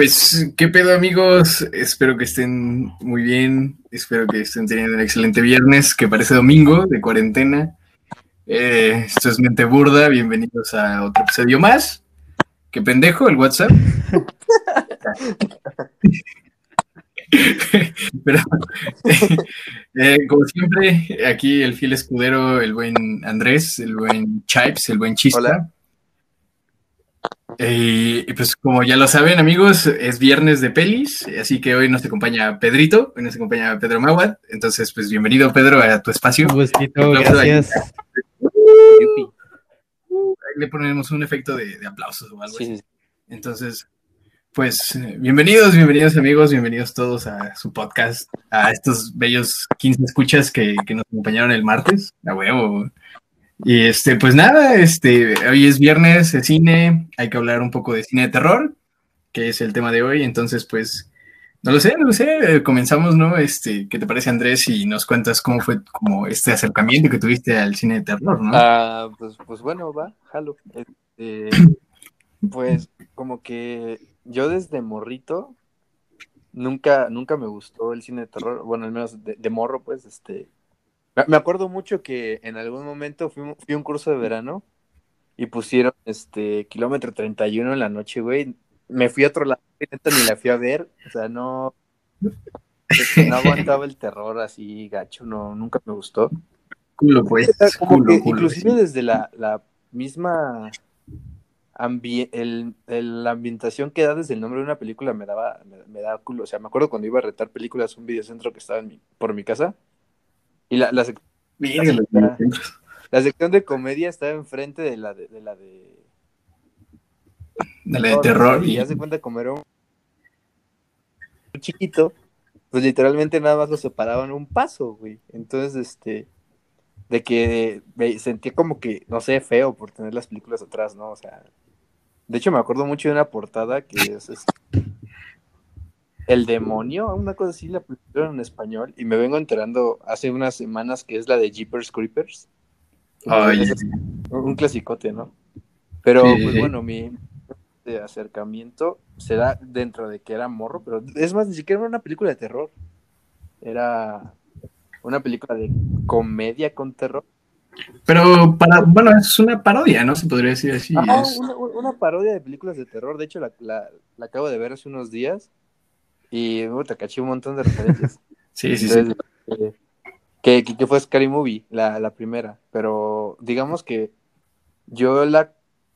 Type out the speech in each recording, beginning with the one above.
Pues, ¿qué pedo amigos? Espero que estén muy bien, espero que estén teniendo un excelente viernes, que parece domingo de cuarentena. Eh, esto es Mente Burda, bienvenidos a otro episodio más. ¿Qué pendejo el WhatsApp? Pero, eh, como siempre, aquí el fiel escudero, el buen Andrés, el buen Chipes, el buen Chista. Hola. Eh, y pues como ya lo saben amigos, es viernes de pelis, así que hoy nos acompaña Pedrito, hoy nos acompaña Pedro Maguad, entonces pues bienvenido Pedro a tu espacio. Un gustito, gracias. Ahí le ponemos un efecto de, de aplausos o algo Sí, así. sí, Entonces, pues bienvenidos, bienvenidos amigos, bienvenidos todos a su podcast, a estos bellos 15 escuchas que, que nos acompañaron el martes, a huevo. Y este, pues nada, este, hoy es viernes de cine, hay que hablar un poco de cine de terror, que es el tema de hoy, entonces pues, no lo sé, no lo sé, eh, comenzamos, ¿no? Este, ¿qué te parece Andrés? Y nos cuentas cómo fue como este acercamiento que tuviste al cine de terror, ¿no? Ah, pues, pues bueno, va, jalo. Este, pues como que yo desde morrito nunca, nunca me gustó el cine de terror, bueno, al menos de, de morro, pues, este. Me- acuerdo mucho que en algún momento fui, fui a un curso de verano y pusieron este kilómetro 31 en la noche, güey. Me fui a otro lado, ni la fui a ver, o sea, no, no aguantaba el terror así gacho, no, nunca me gustó. Culo, pues, culo, que culo, inclusive sí. desde la, la misma ambi- el, el- la ambientación que da desde el nombre de una película me daba me, me daba culo. O sea, me acuerdo cuando iba a retar películas a un videocentro que estaba en mi- por mi casa y la, la, sec- sección de comedia estaba enfrente de la de, de la de De la de terror. y Y, ya se cuenta como era un chiquito, pues literalmente nada más lo separaban un paso, güey. Entonces, este, de que me sentía como que, no sé, feo por tener las películas atrás, ¿no? O sea, de hecho me acuerdo mucho de una portada que es, este, El demonio, una cosa así, la pusieron en español y me vengo enterando hace unas semanas que es la de Jeepers Creepers. Ay, un clasicote, ¿no? Pero, Sí. pues bueno, mi de acercamiento se da dentro de que era morro, pero es más, ni siquiera era una película de terror. Era una película de comedia con terror. pero para, bueno, es una parodia, ¿no? Se podría decir así. Ajá, es- una, una parodia de películas de terror. De hecho, la, la- la acabo de ver hace unos días y uh, te caché un montón de referencias. sí, sí, sí. Eh, que, que, fue Scary Movie, la, la primera. Pero digamos que yo la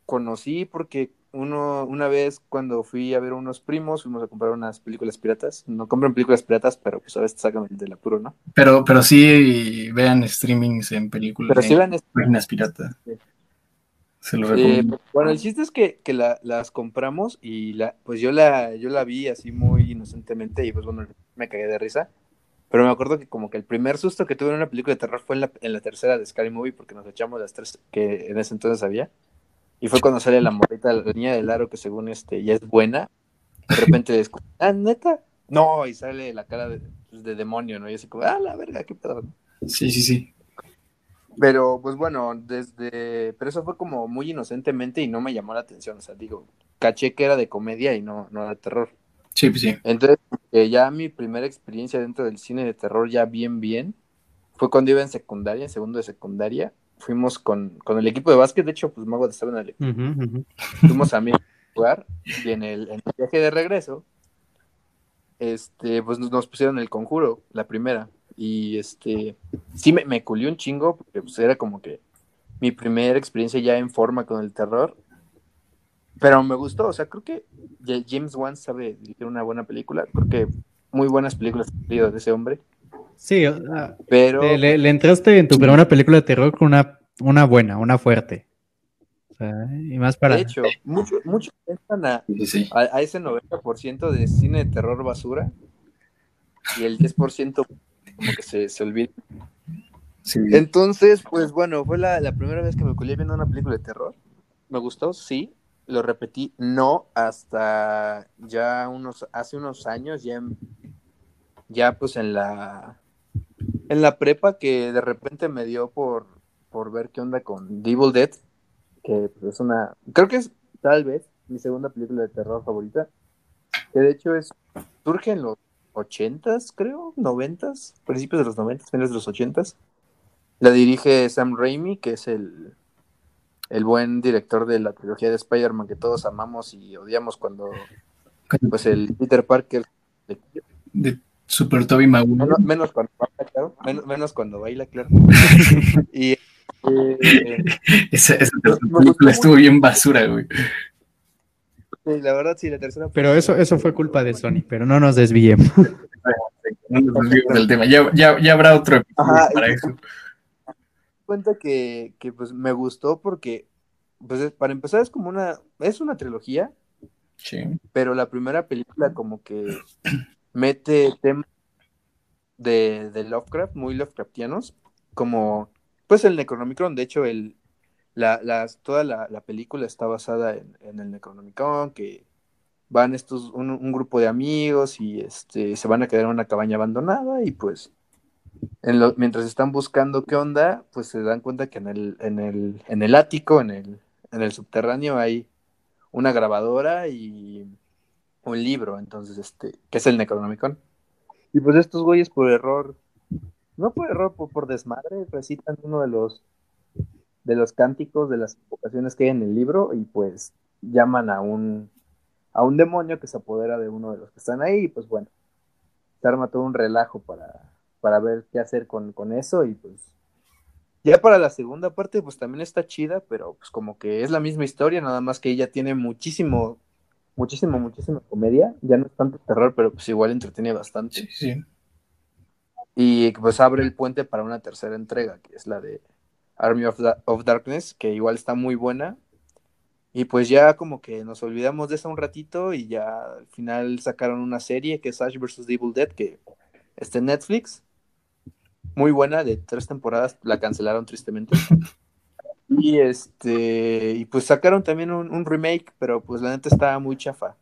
conocí porque uno, una vez cuando fui a ver unos primos, fuimos a comprar unas películas piratas. No compran películas piratas, pero pues a veces sacan el del apuro, ¿no? Pero, pero sí vean streamings en películas, Pero sí en han páginas pirata. Sí. Se lo Eh, bueno, el chiste es que, que la- las compramos y la, pues yo la, yo la vi así muy inocentemente y pues bueno, me cagué de risa. Pero me acuerdo que como que el primer susto que tuve en una película de terror fue en la, en la tercera de Scary Movie porque nos echamos las tres que en ese entonces había. Y fue cuando sale la morrita, la niña del aro que según este ya es buena. De repente es como, ah, neta. No, y sale la cara de, pues, de demonio, ¿no? Y así como, ah, la verga, qué pedo. Sí, sí, sí. Pero, pues bueno, desde. Pero eso fue como muy inocentemente y no me llamó la atención. O sea, digo, caché que era de comedia y no, no de terror. Sí, pues sí. Entonces, eh, ya mi primera experiencia dentro del cine de terror, ya bien, bien, fue cuando iba en secundaria, en segundo de secundaria. Fuimos con, con el equipo de básquet, de hecho, pues Mago estaba en el Ujú, ujú. fuimos a mi lugar y en el, en el viaje de regreso, este, pues nos- nos pusieron el conjuro, la primera. Y este, sí me, me culió un chingo, porque pues era como que mi primera experiencia ya en forma con el terror. Pero me gustó, o sea, creo que James Wan sabe dirigir una buena película. Creo que muy buenas películas de ese hombre. Sí, o sea, Pero le, entraste en tu primera película de terror con una, una buena, una fuerte. O sea, y más para... de hecho, muchos mucho piensan a, sí. a, a ese 90% de cine de terror basura y el 10% como que se, se olvida. Sí. Entonces, pues bueno, fue la, la primera vez que me colé viendo una película de terror. Me gustó, sí. Lo repetí, no, hasta ya unos, hace unos años, ya, en- ya pues en la, en la prepa que de repente me dio por, por ver qué onda con Devil Dead, que pues, es una, creo que es tal vez mi segunda película de terror favorita. que de hecho es, surge en los ochentas, creo, noventas, principios de los noventas, finales de los ochentas. La dirige Sam Raimi, que es el, el buen director de la trilogía de Spider-Man que todos amamos y odiamos cuando pues el Peter Parker de Super Toby Maguire. Menos, menos cuando baila, claro. Menos, menos cuando baila, claro. y eh, esa, esa película estuvo bien basura, güey. Sí, la verdad, sí, la tercera. Pero eso, eso fue culpa de Sony, pero no nos desviemos. No nos desviemos del tema. Ya, ya, ya habrá otro episodio Ajá, para eso. cuenta que, que pues me gustó porque pues es- para empezar es como una es una trilogía Sí. pero la primera película como que mete temas de, de Lovecraft muy Lovecraftianos como pues el Necronomicon de hecho el la, las- toda la, la película está basada en, el Necronomicon que van estos un, grupo de amigos y este se van a quedar en una cabaña abandonada y pues mientras están buscando qué onda, pues se dan cuenta que en el, en el, en el ático, en el, en el subterráneo, hay una grabadora y un libro, entonces, este, que es el Necronomicon. Y pues estos güeyes por error, no por error, por, por desmadre, recitan uno de los de los cánticos de las invocaciones que hay en el libro y pues llaman a un a un demonio que se apodera de uno de los que están ahí y pues bueno, se arma todo un relajo para, para ver qué hacer con, con eso y pues ya para la segunda parte pues también está chida, pero pues como que es la misma historia, nada más que ella tiene muchísimo, muchísimo, muchísima comedia, ya no es tanto terror, pero pues igual entretiene bastante Sí, sí. y pues abre el puente para una tercera entrega, que es la de Army of, Da- of Darkness, que igual está muy buena. Y pues ya como que nos olvidamos de esa un ratito y ya al final sacaron una serie que es Ash vs. Evil Dead, que está en Netflix. Muy buena, de tres temporadas, la cancelaron tristemente. Y este, y pues sacaron también un, un remake, pero pues la neta estaba muy chafa.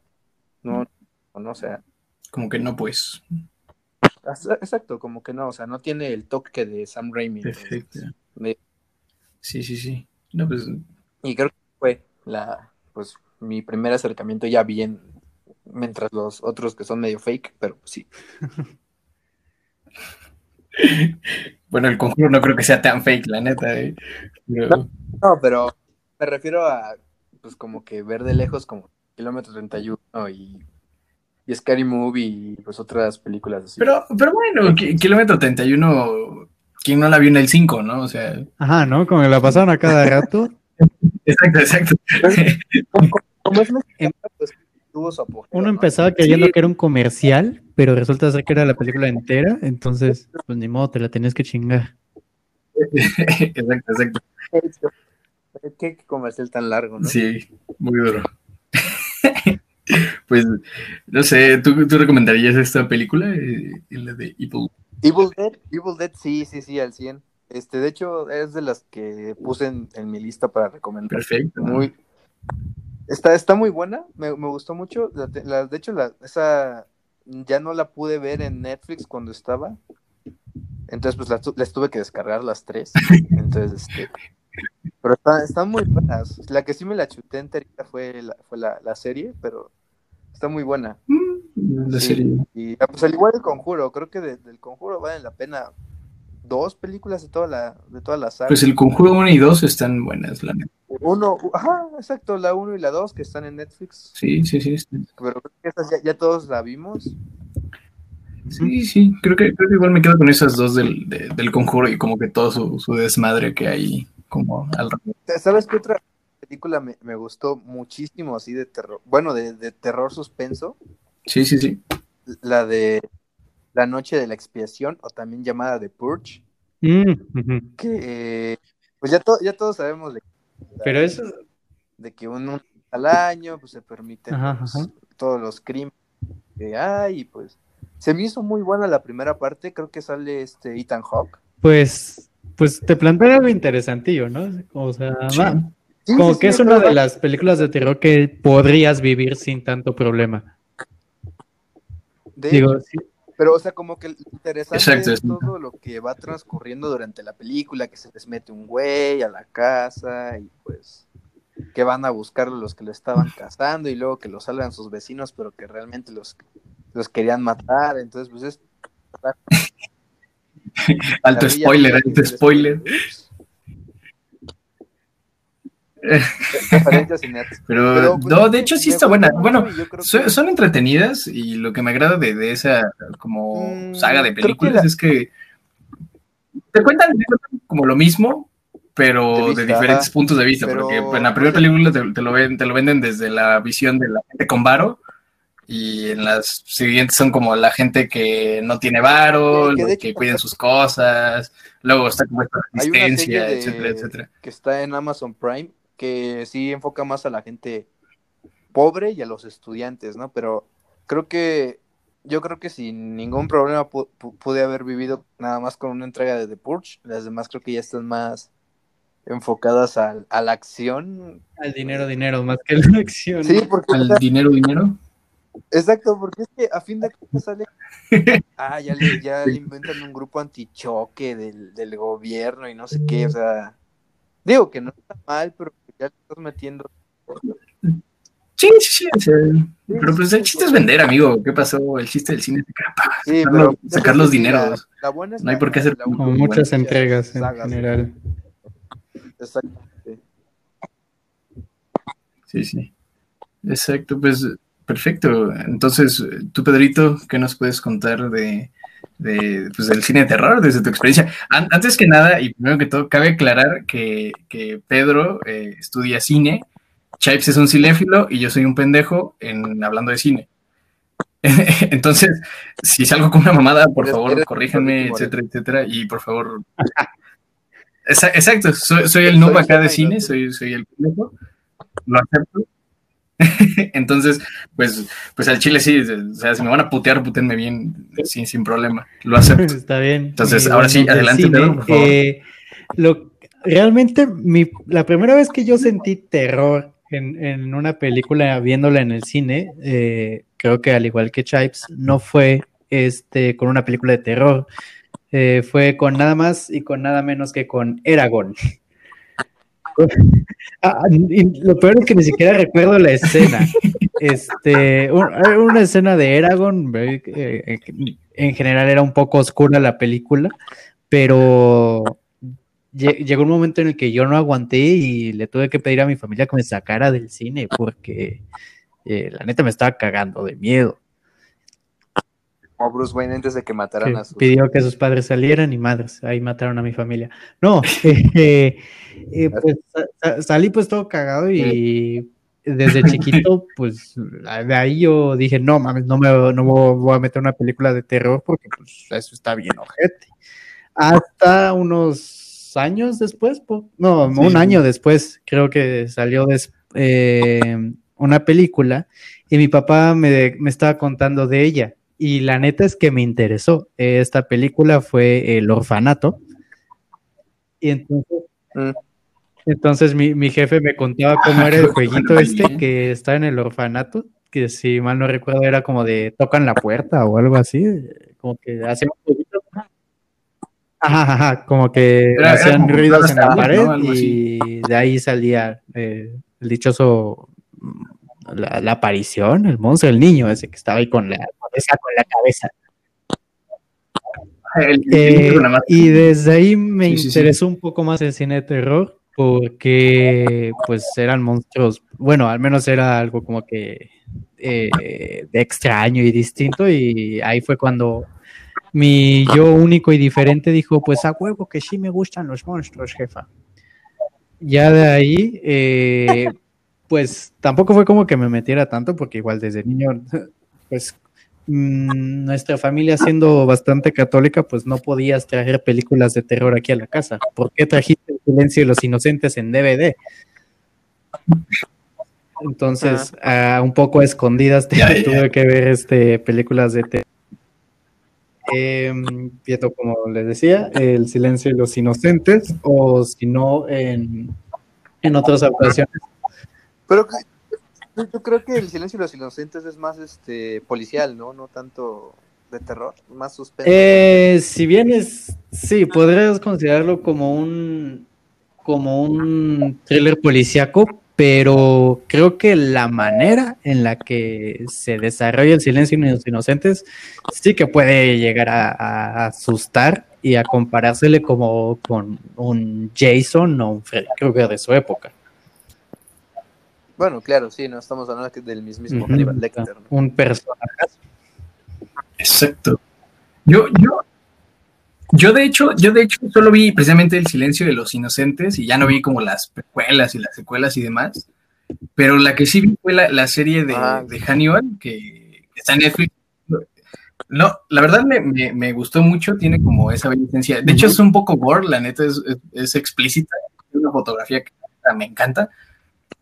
No, no, o sea, Como que no, pues. exacto, como que no, o sea, no tiene el toque de Sam Raimi. Perfecto. Sí, sí, sí. No, pues. Y creo que fue la, pues, mi primer acercamiento ya bien, mientras los otros que son medio fake, pero pues, sí. Bueno, el conjuro no creo que sea tan fake, la neta, eh. Pero- No, pero me refiero a, pues, como que ver de lejos como Kilómetro 31 y, y Scary Movie y pues otras películas así. Pero, pero bueno, ki- kilómetro 31, ¿quién no la vio en el 5, no? O sea, Ajá, ¿no? Como la pasaron a cada rato. exacto, exacto. como es pues tuvo su apogeo. Uno ¿no? empezaba creyendo Sí. que era un comercial, pero resulta ser que era la película entera. Entonces, pues ni modo, te la tenías que chingar. exacto, exacto. Qué comercial tan largo, ¿no? Sí, muy duro. pues, no sé, ¿tú, tú recomendarías esta película? Eh, la de Evil. Evil Dead, Evil Dead, sí, sí, sí, al 100. Este, de hecho, es de las que puse en, en mi lista para recomendar. Perfecto. Muy, está, está muy buena, me, me gustó mucho. La, de hecho, la, esa ya no la pude ver en Netflix cuando estaba. Entonces, pues las tu- las tuve que descargar las tres. Entonces, este. Pero está- están muy buenas. La que sí me la chuté enterita fue la, fue la, la serie, pero está muy buena. Mm, La Sí. serie. Y ah, pues al igual el conjuro, creo que de- del conjuro valen la pena dos películas de toda la, de toda la saga. Pues el conjuro 1 y 2 están buenas, la neta. Uno, ajá, exacto, la uno y la dos que están en Netflix. Sí, sí, sí. Pero creo que estas ya, ya todos la vimos. Sí, sí, creo que, creo que igual me quedo con esas dos del, de- del conjuro y como que todo su, su desmadre que hay como alrededor. ¿Sabes qué otra película me, me gustó muchísimo así de terror? Bueno, de, de terror suspenso, Sí, sí, sí. la de La Noche de la Expiación, o también llamada The Purge, Mm, que eh, pues ya, to- ya todos sabemos de, Pero eso, de que un, un al año pues se permiten Ajá, pues, ajá. todos los crímenes que hay, y pues se me hizo muy buena la primera parte, creo que sale este Ethan Hawke. pues, pues te plantea algo interesantillo, ¿no? O sea, Sí. va- Sí, como sí, que sí, es una de las películas de terror que podrías vivir sin tanto problema. De- Digo, sí, Pero, o sea, como que interesante Exacto, es todo lo que va transcurriendo durante la película, que se les mete un güey a la casa y pues... que van a buscar a los que lo estaban cazando y luego que lo salgan sus vecinos, pero que realmente los, los querían matar. Entonces, pues es. alto spoiler, alto spoiler. Pero, pues, no, de hecho sí está buena. Bueno, son, entretenidas y lo que me agrada de, esa como mm, saga de películas es que te cuentan, como lo mismo, pero de, diferentes puntos de vista. porque en la primera película te, lo ven, te lo venden desde la visión de la gente con varo y en las siguientes son como la gente que no tiene varo, que, que cuiden sus cosas, luego está como esta resistencia, etcétera, etcétera. Que está en Amazon Prime que sí enfoca más a la gente pobre y a los estudiantes, ¿no? Pero creo que yo creo que sin ningún problema pude haber vivido nada más con una entrega de The Purge. Las demás creo que ya están más enfocadas a la acción. Al dinero, dinero, más que a la acción. Sí, porque... Al dinero, dinero. Exacto, porque es que a fin de cuentas sale. Ah, ya le, ya le inventan un grupo antichoque del, del gobierno y no sé qué, o sea. Digo que no está mal, pero ya te estás metiendo. Sí, sí, sí. pero pues el chiste es vender, amigo. ¿Qué pasó? El chiste del cine es sí, sacar, los dineros. no hay por qué hacer como muchas entregas en general. Exactamente. Sí, sí. Exacto, pues perfecto. Entonces, tú, Pedrito, ¿qué nos puedes contar de, de, pues, del cine de terror, desde tu experiencia. antes que nada, y primero que todo, cabe aclarar que, Pedro eh, estudia cine, Chipes es un cinéfilo y yo soy un pendejo en hablando de cine. Entonces, si salgo con una mamada, por favor, corríjanme, etcétera, etcétera, y por favor... Exacto, soy, el noob acá de cine, soy, soy el pendejo, lo acepto. Entonces, pues, pues al chile sí, o sea, si me van a putear, putenme bien, sin, sin problema, lo acepto. Está bien. Entonces, ahora sí, adelante, por favor. Eh, lo, realmente, mi, la primera vez que yo sentí terror en, en una película viéndola en el cine, eh, creo que al igual que Chipes, no fue este, con una película de terror, eh, fue con nada más y con nada menos que con Eragon. Ah, lo peor es que ni siquiera recuerdo la escena. Este, una escena de Eragon, eh, en general era un poco oscura la película, pero llegó un momento en el que yo no aguanté y le tuve que pedir a mi familia que me sacara del cine porque eh, la neta me estaba cagando de miedo. Como Bruce Wayne antes de que mataran a sus... Pidió que sus padres salieran y madres, ahí mataron a mi familia. No, eh, eh, pues salí pues todo cagado y desde chiquito, pues de ahí yo dije, no mames, no me no voy a meter una película de terror porque pues eso está bien ojete. Hasta unos años después, no, un año después, creo que salió eh, una película y mi papá me, me estaba contando de ella y la neta es que me interesó. Esta película fue El Orfanato. Y entonces, mm. entonces mi, jefe me contaba cómo era el jueguito este que está en el orfanato, que si mal no recuerdo era como de tocan la puerta o algo así, como que hacían jueguito. Ajá, como que hacían ruidos en la pared y de ahí salía eh, el dichoso la, aparición, el monstruo, el niño ese que estaba ahí con la cabeza, con la cabeza. Eh, y desde ahí me interesó un poco más el cine de terror porque pues eran monstruos, bueno, al menos era algo como que eh, de extraño y distinto y ahí fue cuando mi yo único y diferente dijo, pues a huevo que sí me gustan los monstruos, jefa. Ya de ahí, eh, pues tampoco fue como que me metiera tanto, porque igual desde niño, pues mm, nuestra familia siendo bastante católica, pues no podías traer películas de terror aquí a la casa. ¿Por qué trajiste el silencio de los inocentes en DVD? Entonces, un poco escondidas tuve que ver este, películas de terror. Em, viendo, como les decía, El silencio de los inocentes, o si no, en, en otras ocasiones pero yo creo que El silencio de los inocentes es más este policial, ¿no? No tanto de terror, más suspenso. Eh, si bien es, sí, podrías considerarlo como un como un thriller policíaco, pero creo que la manera en la que se desarrolla el silencio de los inocentes sí que puede llegar a, asustar y a comparársele como con un Jason o un Freddy Krueger de su época. Bueno, claro, sí, no estamos hablando del mismo Lecter. Un personaje. Exacto. Yo, yo, yo de hecho, yo de hecho solo vi precisamente el silencio de los inocentes y ya no vi como las precuelas y las secuelas y demás. Pero la que sí vi fue la, serie de, ah. de, Hannibal, que está en Netflix. No, la verdad me, gustó mucho, tiene como esa beneficencia. De hecho, es un poco gore, la neta es, es, explícita. Es una fotografía que me encanta.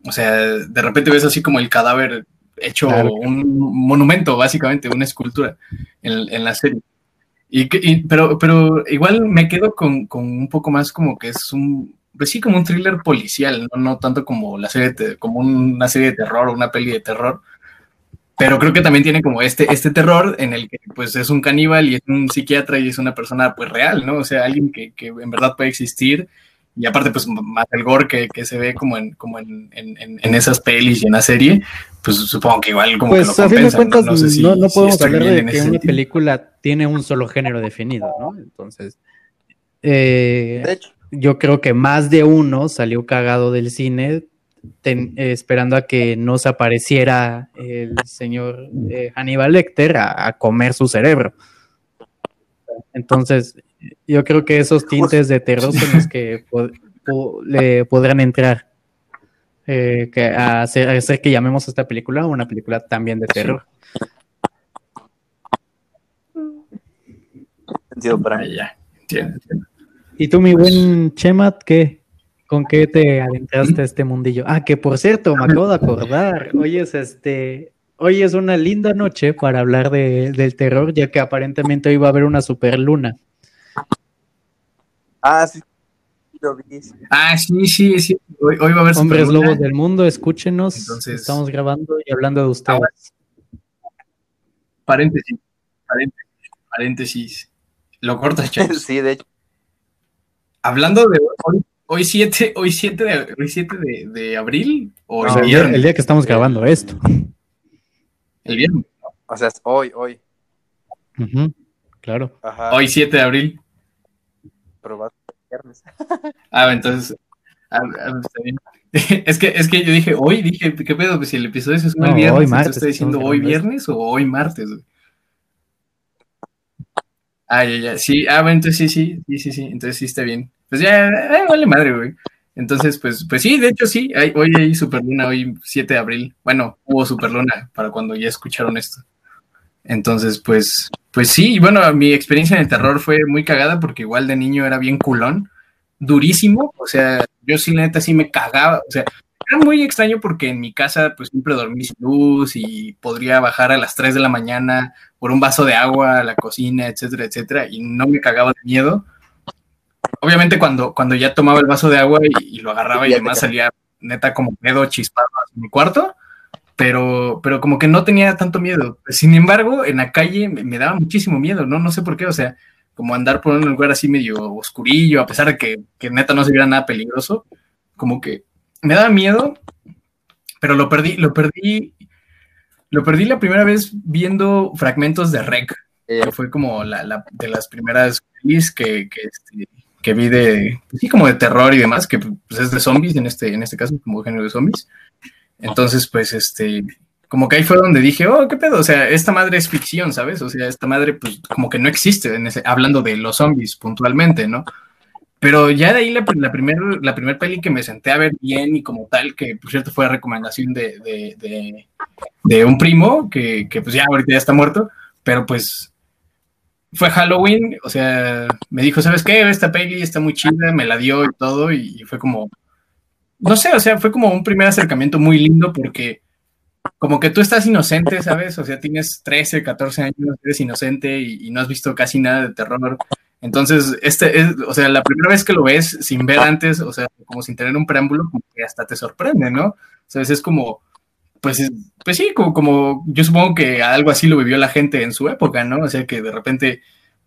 O sea, de repente ves así como el cadáver hecho un monumento, básicamente, una escultura en, en la serie. Y, pero, pero igual me quedo con, con, un poco más como que es un, pues sí, como un thriller policial, no, no tanto como la serie, como una serie de terror o una peli de terror. Pero creo que también tiene como este, este terror en el que pues es un caníbal y es un psiquiatra y es una persona pues real, ¿no? O sea, alguien que, que en verdad puede existir y aparte pues más el gore que, que se ve como en como en, en, en, esas pelis y en la serie pues supongo que igual como pues, que lo a fin de cuentas no, no, podemos hablar de que una película tiene un solo género definido no entonces eh, yo creo que más de uno salió cagado del cine esperando a que no se apareciera el señor eh, Hannibal Lecter a, a comer su cerebro. Entonces yo creo que esos tintes de terror son los que le podrán entrar. Eh, que a hacer, que llamemos a esta película una película también de terror. para ya. ¿Y tú, mi buen Chemat, qué? ¿Con qué te adentraste a este mundillo? Ah, que por cierto, me acabo de acordar. Hoy es este. Hoy es una linda noche para hablar de, del terror, ya que aparentemente hoy va a haber una super luna. Ah, sí. Ah, sí, sí, sí. Hoy, va a haber Hombres Lobos del Mundo, escúchenos. Estamos grabando y hablando de ustedes. paréntesis, paréntesis, paréntesis. Lo cortas, chavos. sí, de hecho. Hablando de hoy, 7 hoy 7 de, hoy 7 de, abril o el, día, el, día, que estamos grabando esto. El viernes. O sea, es hoy, hoy. claro. Hoy 7 de abril probar viernes. Ah, entonces. Ah, ah, está bien. Es que, es que yo dije, hoy, dije, ¿qué pedo? Pues si el episodio es el viernes, hoy martes, ¿estoy diciendo hoy viernes o hoy martes? Ah, ya, ya, sí, ah, bueno, entonces sí, sí, sí, sí, sí, entonces sí está bien. Pues ya, eh, vale madre, güey. Entonces, pues, pues sí, de hecho sí, hay, hoy hay Superluna, hoy 7 de abril. Bueno, hubo Superluna para cuando ya escucharon esto. Entonces, pues, pues sí, bueno, mi experiencia en el terror fue muy cagada porque igual de niño era bien culón, durísimo, o sea, yo sí, neta, sí me cagaba, o sea, era muy extraño porque en mi casa pues siempre dormí sin luz y podría bajar a las 3 de la mañana por un vaso de agua a la cocina, etcétera, etcétera, y no me cagaba de miedo. Obviamente cuando, cuando ya tomaba el vaso de agua y, lo agarraba y, además salía neta como pedo chispado en mi cuarto, pero, pero como que no tenía tanto miedo. Sin embargo, en la calle me, daba muchísimo miedo, ¿no? No sé por qué, o sea, como andar por un lugar así medio oscurillo, a pesar de que, que neta no se viera nada peligroso, como que me daba miedo, pero lo perdí, lo perdí, lo perdí la primera vez viendo fragmentos de Rec, que fue como la, de las primeras pelis que, que, este, que vi de, sí, como de terror y demás, que pues, es de zombies en este, en este caso, como género de zombies. Entonces, pues, este, como que ahí fue donde dije, oh, qué pedo, o sea, esta madre es ficción, ¿sabes? O sea, esta madre, pues, como que no existe, en hablando de los zombies puntualmente, ¿no? Pero ya de ahí la, primera la primer peli que me senté a ver bien y como tal, que por cierto fue recomendación de, de, de, un primo, que, que, pues ya ahorita ya está muerto, pero pues fue Halloween, o sea, me dijo, ¿sabes qué? Esta peli está muy chida, me la dio y todo, y fue como, no sé, o sea, fue como un primer acercamiento muy lindo porque como que tú estás inocente, ¿sabes? O sea, tienes 13, 14 años, eres inocente y, no has visto casi nada de terror. Entonces, este es, o sea, la primera vez que lo ves sin ver antes, o sea, como sin tener un preámbulo, como que hasta te sorprende, ¿no? O sea, es como, pues, pues sí, como, como yo supongo que algo así lo vivió la gente en su época, ¿no? O sea, que de repente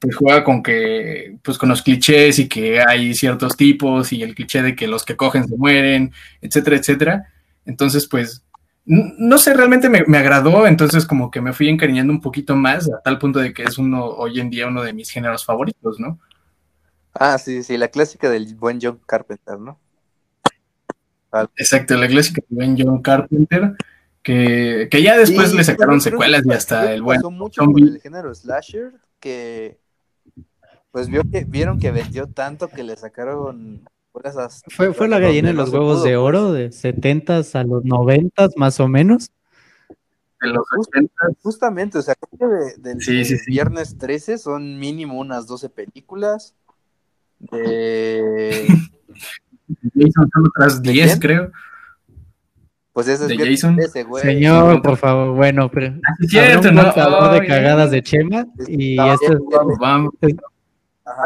pues juega con que, pues con los clichés y que hay ciertos tipos y el cliché de que los que cogen se mueren, etcétera, etcétera. Entonces, pues, no sé, realmente me, me, agradó, entonces como que me fui encariñando un poquito más, a tal punto de que es uno, hoy en día, uno de mis géneros favoritos, ¿no? Ah, sí, sí, la clásica del buen John Carpenter, ¿no? Exacto, la clásica del buen John Carpenter, que, que ya después le sacaron secuelas y hasta el buen... Mucho el género slasher, que pues vio que, vieron que vendió tanto que le sacaron fue, fue la gallina de los huevos de oro, de 70 a los 90 más o menos. De los 80 Justamente, o sea, creo que del viernes 13 son mínimo unas 12 películas. De. Jason son otras 10, creo. Pues ese es de Jason. 13, güey. Señor, por favor, bueno, pero. Ah, es cierto, ¿no? contador de cagadas de Chema y este es. Vamos. Ajá.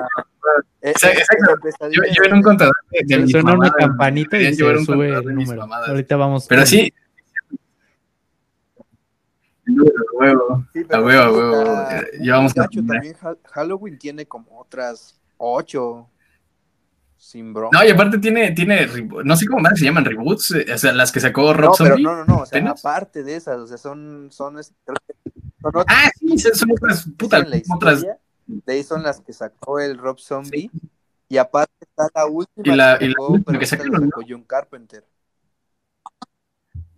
Eh, Exacto, eh, Yo, era un contador de, de Suena una campanita y se sube el número. Ahorita vamos. Pero con- sí. A huevo, a huevo, a huevo. Ya vamos a también Ha- Halloween tiene como otras 8 sin broma. No, y aparte tiene, tiene, no sé cómo más se llaman reboots, eh, o sea, las que sacó Rob No, pero no, no, no, o sea, aparte de esas, o sea, son, son, otras Ah, sí, son otras, puta, otras. Historia, de ahí son las que sacó el Rob Zombie, y aparte está la última Y la- que y la sacó, última que sacaron, la sacó John Carpenter.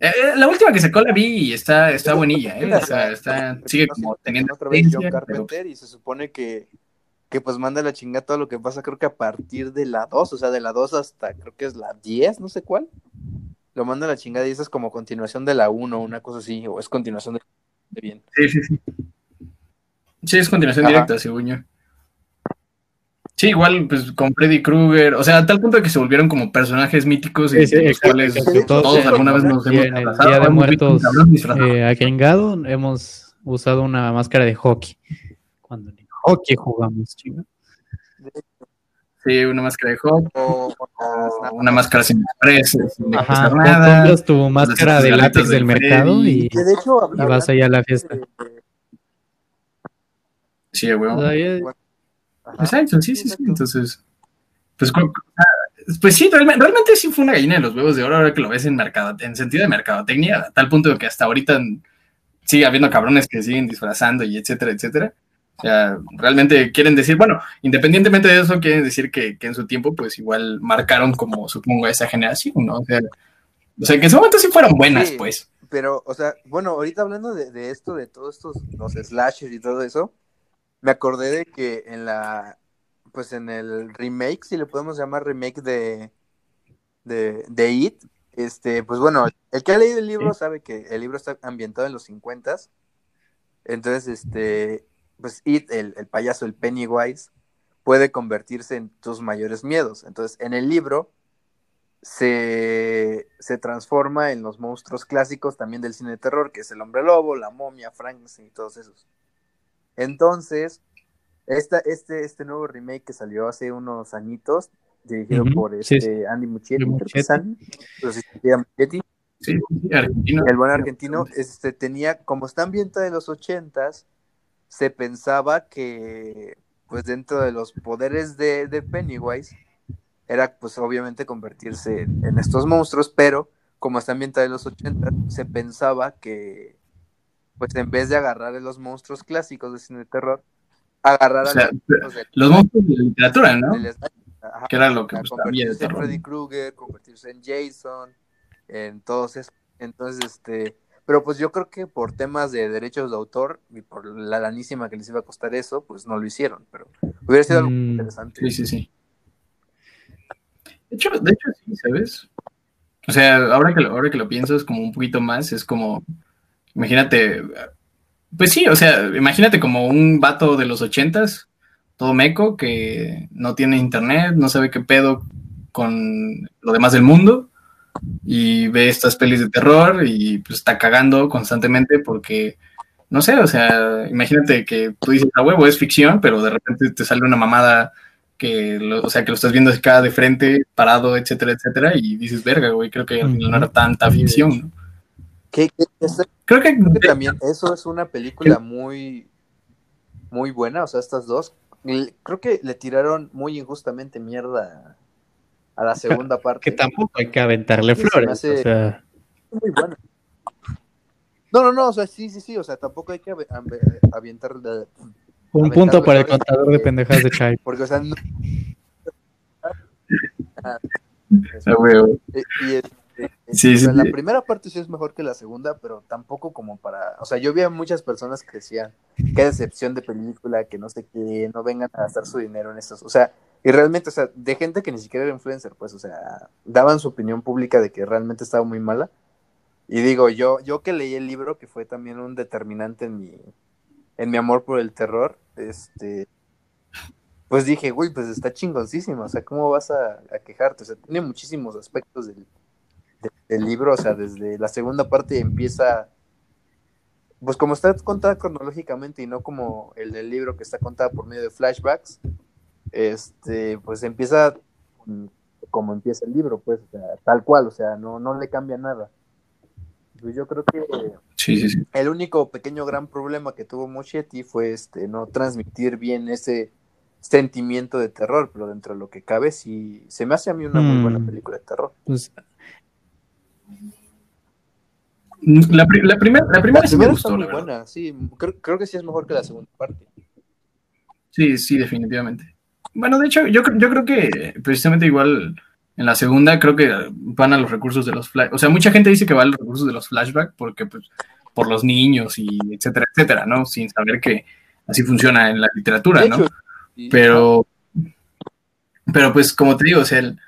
Eh, eh, la última que sacó la vi y está, está buenilla, eh, o sea, está, sigue como teniendo otra vez John pero- Carpenter y se supone que, que pues manda la chingada todo lo que pasa, creo que a partir de la 2, o sea, de la 2 hasta creo que es la 10, no sé cuál. Lo manda la chingada y esa es como continuación de la 1, una cosa así, o es continuación de, de bien. Sí, sí, sí. Sí, es continuación Ajá. directa, según yo. Sí, igual, pues con Freddy Krueger, o sea, a tal punto que se volvieron como personajes míticos y Sí, sí, los cuales todos, Todos alguna vez nos hemos en el abrazado, Día de Muertos eh, agringado hemos usado una máscara de hockey. Cuando en hockey jugamos, chinga. Sí, una máscara de hop, O, o las- una máscara sin express, sin Ajá, nada. compras tu máscara de látex de del mercado y, que de hecho, y vas allá a la fiesta. de- de- Sí, güey. O sea, ya- ajá. Exacto, sí, sí, sí. Entonces, pues, pues sí, realmente, realmente sí fue una gallina de los huevos de oro ahora que lo ves en mercado, en sentido de mercadotecnia, a tal punto de que hasta ahorita sigue habiendo cabrones que siguen disfrazando y etcétera, etcétera. O sea, realmente quieren decir, bueno, independientemente de eso, quieren decir que, que en su tiempo, pues igual marcaron como, supongo, a esa generación, ¿no? O sea, o sea, que en su momento sí fueron buenas, Sí. pues. Pero, o sea, bueno, ahorita hablando de, de esto, de todos estos, los slashers y todo eso, me acordé de que en la, pues en el remake, si le podemos llamar remake de, de, de It, este, pues bueno, el que ha leído el libro sabe que el libro está ambientado en los 50 entonces, este, pues It, el, el payaso, el Pennywise, puede convertirse en tus mayores miedos. Entonces, en el libro se, se transforma en los monstruos clásicos también del cine de terror, que es el hombre lobo, la momia, Frankenstein y todos esos. Entonces, esta, este, este nuevo remake que salió hace unos añitos, dirigido por este Andy Muschietti, Andy Sí, argentino. el buen argentino, este, tenía, como está ambientada de los ochentas, se pensaba que, pues dentro de los poderes de, de Pennywise, era pues obviamente convertirse en, en estos monstruos, pero como está ambientada de los ochentas, se pensaba que, pues en vez de agarrar a los monstruos clásicos de cine de terror, agarrar O a los monstruos del- Los monstruos de la literatura, ¿no? ajá, Que era lo que pues, de convertirse en. Freddy Krueger, convertirse en Jason, en todos esos. Entonces, este, pero pues yo creo que por temas de derechos de autor y por la lanísima que les iba a costar eso, pues no lo hicieron, pero hubiera sido algo Mm, interesante. Sí, sí, sí. De hecho, de hecho sí, ¿sabes? O sea, ahora que, lo, ahora que lo piensas como un poquito más, es como, imagínate, pues sí, o sea, imagínate como un vato de los ochentas, todo meco, que no tiene internet, no sabe qué pedo con lo demás del mundo, y ve estas pelis de terror y pues está cagando constantemente porque, no sé, o sea, imagínate que tú dices, a huevo, es ficción, pero de repente te sale una mamada que, lo, o sea, que lo estás viendo acá de frente, parado, etcétera, etcétera, y dices, verga, güey, creo que al final no era tanta ficción, ¿no? Que, que- que- Creo que, creo que también eso es una película muy, muy buena, o sea, estas dos. Y Creo que le tiraron muy injustamente mierda a la segunda parte. que tampoco hay que aventarle Sí, se me flores. hace- O sea, muy buena. No, no, no, o sea, sí, sí, sí, o sea, tampoco hay que av- av- avientar de- Un Aventar punto para el contador de pendejadas de Chai. porque, o sea, no... Ah. Eh, Y, este, Sí, la sí. primera parte sí es mejor que la segunda, pero tampoco como para, o sea, yo vi a muchas personas que decían, qué decepción de película, que no sé qué, no vengan a gastar su dinero en estos, o sea, y realmente, o sea, de gente que ni siquiera era influencer, pues, o sea, daban su opinión pública de que realmente estaba muy mala. Y digo, yo, yo que leí el libro, que fue también un determinante en mi, en mi amor por el terror, este, pues dije, güey, pues está chingoncísimo, o sea, ¿cómo vas a, a quejarte? O sea, tiene muchísimos aspectos del, de- del libro, o sea, desde la segunda parte empieza, pues como está contada cronológicamente y no como el del libro que está contada por medio de flashbacks, este, pues empieza como empieza el libro, pues, o sea, tal cual, o sea, no, no le cambia nada. Pues yo creo que Sí, sí, sí. el único pequeño gran problema que tuvo Muschietti fue este no transmitir bien ese sentimiento de terror, pero dentro de lo que cabe sí se me hace a mí una muy buena Mm. película de terror. Pues, La, pri- la primera, la primera La sí me primera gustó, está muy la buena, sí, creo, creo que sí es mejor que la segunda parte. Sí, sí, definitivamente. Bueno, de hecho, yo, yo creo que precisamente igual en la segunda creo que van a los recursos de los flash. O sea, mucha gente dice que va a los recursos de los flashbacks porque, pues, por los niños y etcétera, etcétera, ¿no? Sin saber que así funciona en la literatura, ¿no? Pero, pero pues como te digo, o sea, el,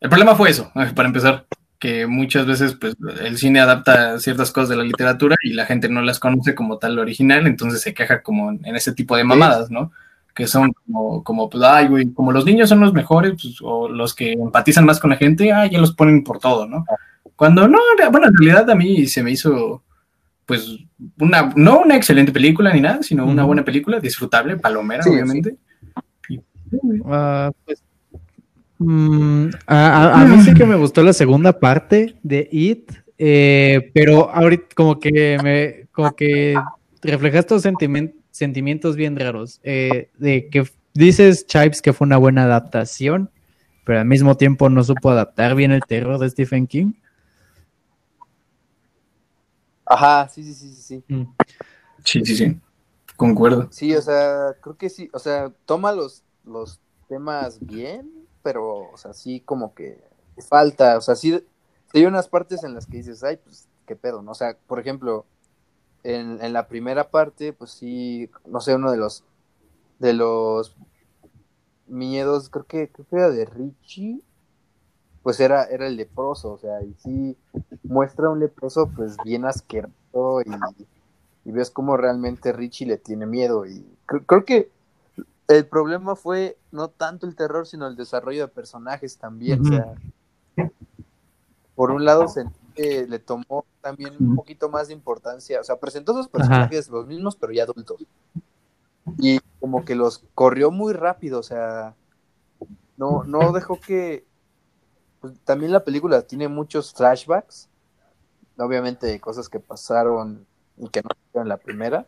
el problema fue eso, ¿no? para empezar, que muchas veces pues el cine adapta ciertas cosas de la literatura y la gente no las conoce como tal original, entonces se queja como en ese tipo de mamadas, ¿no? Que son como, como pues, ay, güey, como los niños son los mejores, pues, o los que empatizan más con la gente, ah, ya los ponen por todo, ¿no? Cuando no, bueno, en realidad a mí se me hizo, pues, una, no una excelente película ni nada, sino una buena película, disfrutable, palomera, Sí, obviamente. Y- ah, pues, mm, a, a- a mí sí que me gustó la segunda parte de It, eh, pero ahorita como que me, como que refleja estos sentimen- sentimientos bien raros, eh, de que dices, Chives, que fue una buena adaptación, pero al mismo tiempo no supo adaptar bien el terror de Stephen King. Ajá, sí, sí, sí, sí, sí. Mm. Sí, sí, sí. Concuerdo. Sí, o sea, creo que sí, o sea, toma los, los temas bien, pero, o sea, sí como que falta, o sea, sí, hay unas partes en las que dices, ay, pues, qué pedo, ¿no? O sea, por ejemplo, en, la primera parte, pues sí, no sé, uno de los, de los miedos, creo que, creo que era de Richie, pues era, era el leproso, o sea, y sí muestra un leproso, pues, bien asqueroso y ves cómo realmente Richie le tiene miedo. Y cre- creo que el problema fue no tanto el terror, sino el desarrollo de personajes también. O sea, por un lado sentí que le tomó también un poquito más de importancia. O sea, presentó sus personajes los mismos, pero ya adultos. Y como que los corrió muy rápido. O sea, no, no dejó que. pues, también la película tiene muchos flashbacks. Obviamente cosas que pasaron y que no en la primera.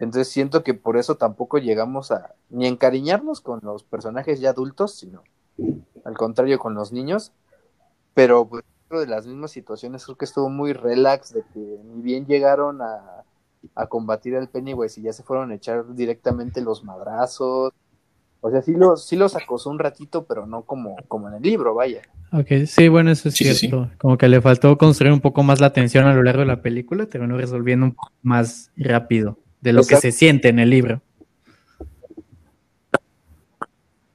Entonces siento que por eso tampoco llegamos a ni encariñarnos con los personajes ya adultos, sino al contrario con los niños. Pero pues, dentro de las mismas situaciones creo que estuvo muy relax de que ni bien llegaron a, a combatir al Pennywise y ya se fueron a echar directamente los madrazos. O sea, sí los, sí los acosó un ratito, pero no como, como en el libro, vaya. Ok, sí, bueno, eso es Sí, sí, sí. cierto. Como que le faltó construir un poco más la tensión a lo largo de la película, terminó resolviendo un poco más rápido de lo que se siente en el libro.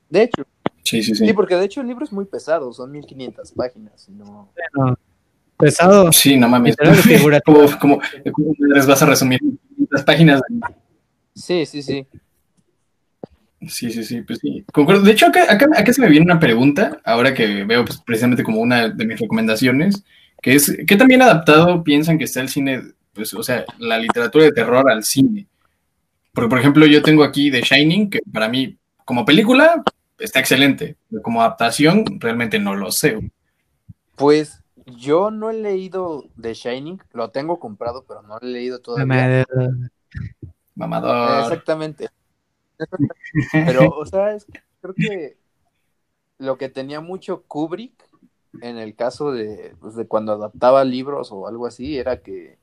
De hecho, Sí, sí, sí, sí. porque de hecho el libro es muy pesado, son 1500 páginas. No... Bueno, pesado. Sí, no mames. Como, como, como les vas a resumir las páginas. Sí, sí, sí. Sí, sí, sí, pues sí. Concuerdo. De hecho, acá, acá, acá se me viene una pregunta, ahora que veo pues, precisamente como una de mis recomendaciones, que es, ¿qué también adaptado piensan que está el cine, pues, o sea, la literatura de terror al cine? Porque, por ejemplo, yo tengo aquí The Shining, que para mí, como película, está excelente, pero como adaptación, realmente no lo sé. Pues yo no he leído The Shining, lo tengo comprado, pero no lo he leído todavía. Mamador. Exactamente. Pero, o sea, es- creo que lo que tenía mucho Kubrick en el caso de, pues, de cuando adaptaba libros o algo así, era que,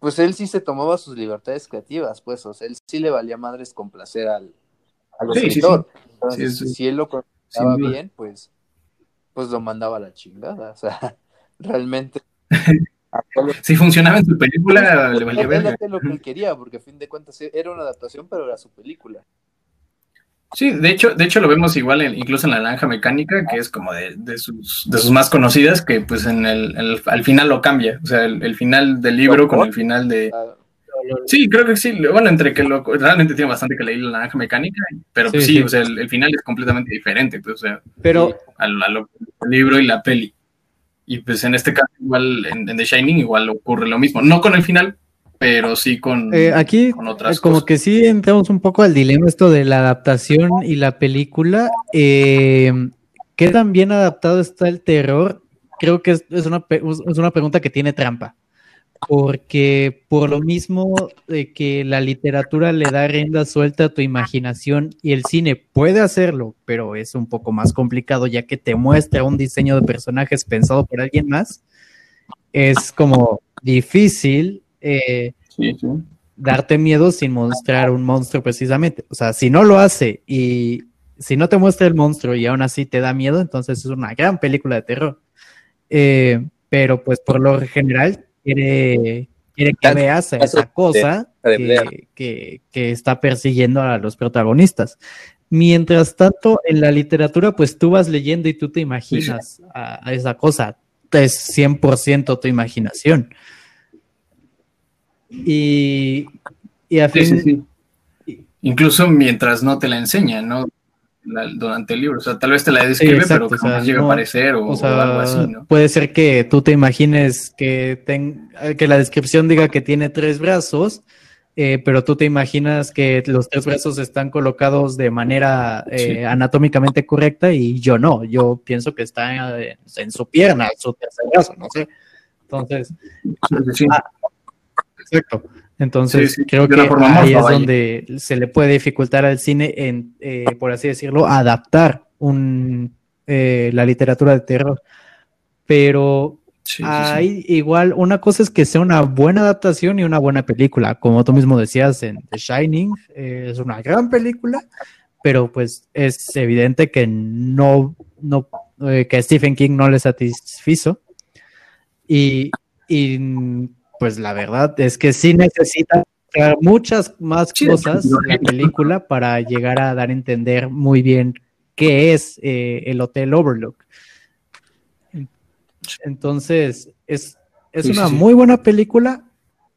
pues él sí se tomaba sus libertades creativas, pues, o sea, él sí le valía madres complacer al, al escritor. Entonces, si él lo contaba bien, pues, pues lo mandaba a la chingada, o sea, realmente. si funcionaba en su película, le valía ver. lo que él quería, porque a fin de cuentas era una adaptación, pero era su película. Sí, de hecho, de hecho lo vemos igual incluso en la naranja mecánica, que es como de, de, sus, de sus más conocidas, que pues en el, al final lo cambia. O sea, el, final del libro con el final de. Ah. Sí, creo que sí. Bueno, entre que lo, realmente tiene bastante que leer la naranja mecánica, pero pues sí, o sea, el, final es completamente diferente. Pues, o sea, pero al, libro y la peli. Y pues en este caso, igual en, en The Shining, igual ocurre lo mismo. No con el final, pero sí con, eh, aquí, otras como que sí entramos un poco al dilema esto de la adaptación y la película. Eh, ¿Qué tan bien adaptado está el terror? Creo que es, una, es una pregunta que tiene trampa, porque por lo mismo de que la literatura le da rienda suelta a tu imaginación y el cine puede hacerlo, pero es un poco más complicado ya que te muestra un diseño de personajes pensado por alguien más, es como difícil eh, darte miedo sin mostrar un monstruo precisamente. O sea, si no lo hace y si no te muestra el monstruo y aún así te da miedo, entonces es una gran película de terror. Eh, pero pues por lo general quiere, quiere que veas esa cosa que, está persiguiendo a los protagonistas. Mientras tanto, en la literatura, pues tú vas leyendo y tú te imaginas a, a esa cosa. Es 100% tu imaginación. Y, y a fin... Incluso mientras no te la enseñan, ¿no? durante el libro. O sea, tal vez te la describe, pero que llega a aparecer o, algo así, ¿no? Puede ser que tú te imagines que, que la descripción diga que tiene tres brazos, eh, pero tú te imaginas que los tres brazos están colocados de manera eh, anatómicamente correcta y yo no. Yo pienso que está en, su pierna, su tercer brazo, no sé. Entonces, ah, Exacto. Entonces, creo que ahí es donde se le puede dificultar al cine en, eh, por así decirlo, adaptar un, eh, la literatura de terror. Pero hay igual, una cosa es que sea una buena adaptación y una buena película. Como tú mismo decías en The Shining, eh, es una gran película, pero pues es evidente que no, no que Stephen King no le satisfizo. Y, y pues la verdad es que sí necesita muchas más cosas en la película para llegar a dar a entender muy bien qué es eh, el Hotel Overlook. Entonces, es, es una muy buena película.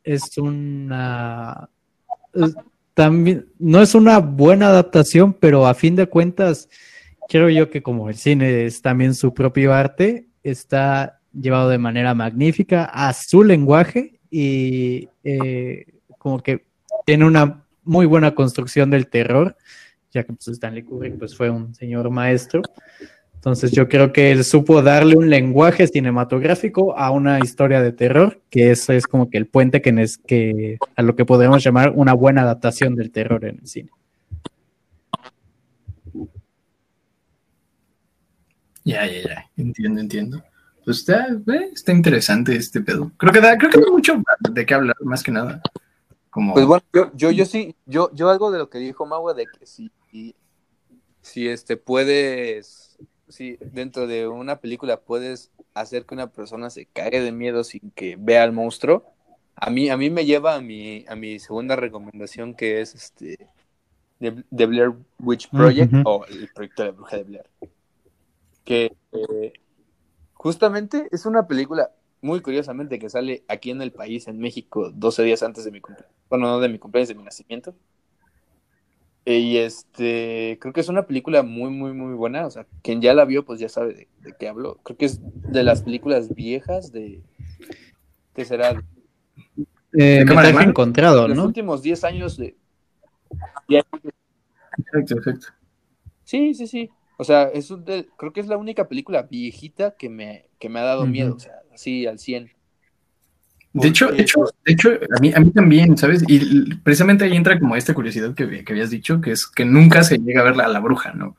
Es una. también, no es una buena adaptación, pero a fin de cuentas, creo yo que como el cine es también su propio arte, está llevado de manera magnífica a su lenguaje y eh, como que tiene una muy buena construcción del terror, ya que pues, Stanley Kubrick pues, fue un señor maestro. Entonces yo creo que él supo darle un lenguaje cinematográfico a una historia de terror, que eso es como que el puente que, es, que a lo que podemos llamar una buena adaptación del terror en el cine. Ya, ya, ya, entiendo, entiendo pues está, eh, está interesante este pedo. Creo que da, creo que hay mucho de qué hablar, más que nada. Como... Pues bueno, yo, yo, sí, yo, yo algo de lo que dijo Magua de que si, si este puedes, si dentro de una película puedes hacer que una persona se caiga de miedo sin que vea al monstruo, a mí, a mí me lleva a mi, a mi segunda recomendación que es este The, Blair Witch Project o el proyecto de la bruja de Blair. Que eh, Justamente es una película, muy curiosamente, que sale aquí en el país, en México, 12 días antes de mi cumpleaños. Bueno, no de mi cumpleaños, de mi nacimiento. Y este, creo que es una película muy, muy, muy buena. O sea, quien ya la vio, pues ya sabe de, qué hablo. Creo que es de las películas viejas de. ¿Qué será? Eh, me encontrado, ¿no? Los últimos 10 años de. Exacto, exacto. Sí, sí, sí. O sea, es creo que es la única película viejita que me, que me ha dado miedo, o sea, así al 100. De hecho, de hecho, de hecho, a mí, a mí también, ¿sabes? Y precisamente ahí entra como esta curiosidad que, que habías dicho, que es que nunca se llega a ver a la bruja, ¿no?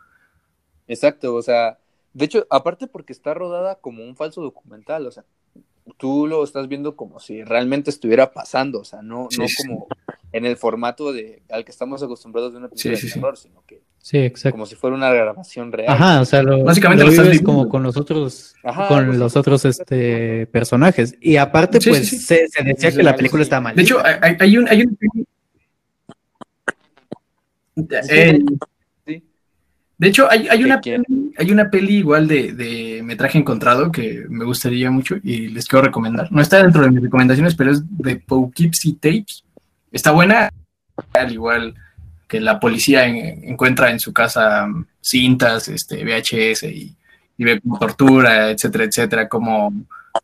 Exacto, o sea, De hecho, aparte porque está rodada como un falso documental, o sea, tú lo estás viendo como si realmente estuviera pasando, o sea, no, Sí, no como en el formato de al que estamos acostumbrados de una película Sí, de sí. terror, sino que Sí, exacto. como si fuera una grabación real. Ajá, o sea, lo, Básicamente lo lo vives como con los otros, Ajá, con así. los otros este, personajes. Y aparte, Sí, pues sí, sí. Se, se decía que la película estaba mal. De hecho, hay, un, hay un Eh, de hecho, hay, hay, ¿De una peli, hay una peli igual de, de metraje encontrado que me gustaría mucho y les quiero recomendar. No está dentro de mis recomendaciones, pero es de Poughkeepsie Tapes. Está buena, al igual que la policía en- encuentra en su casa cintas, este, VHS y, ve como tortura, etcétera, etcétera, como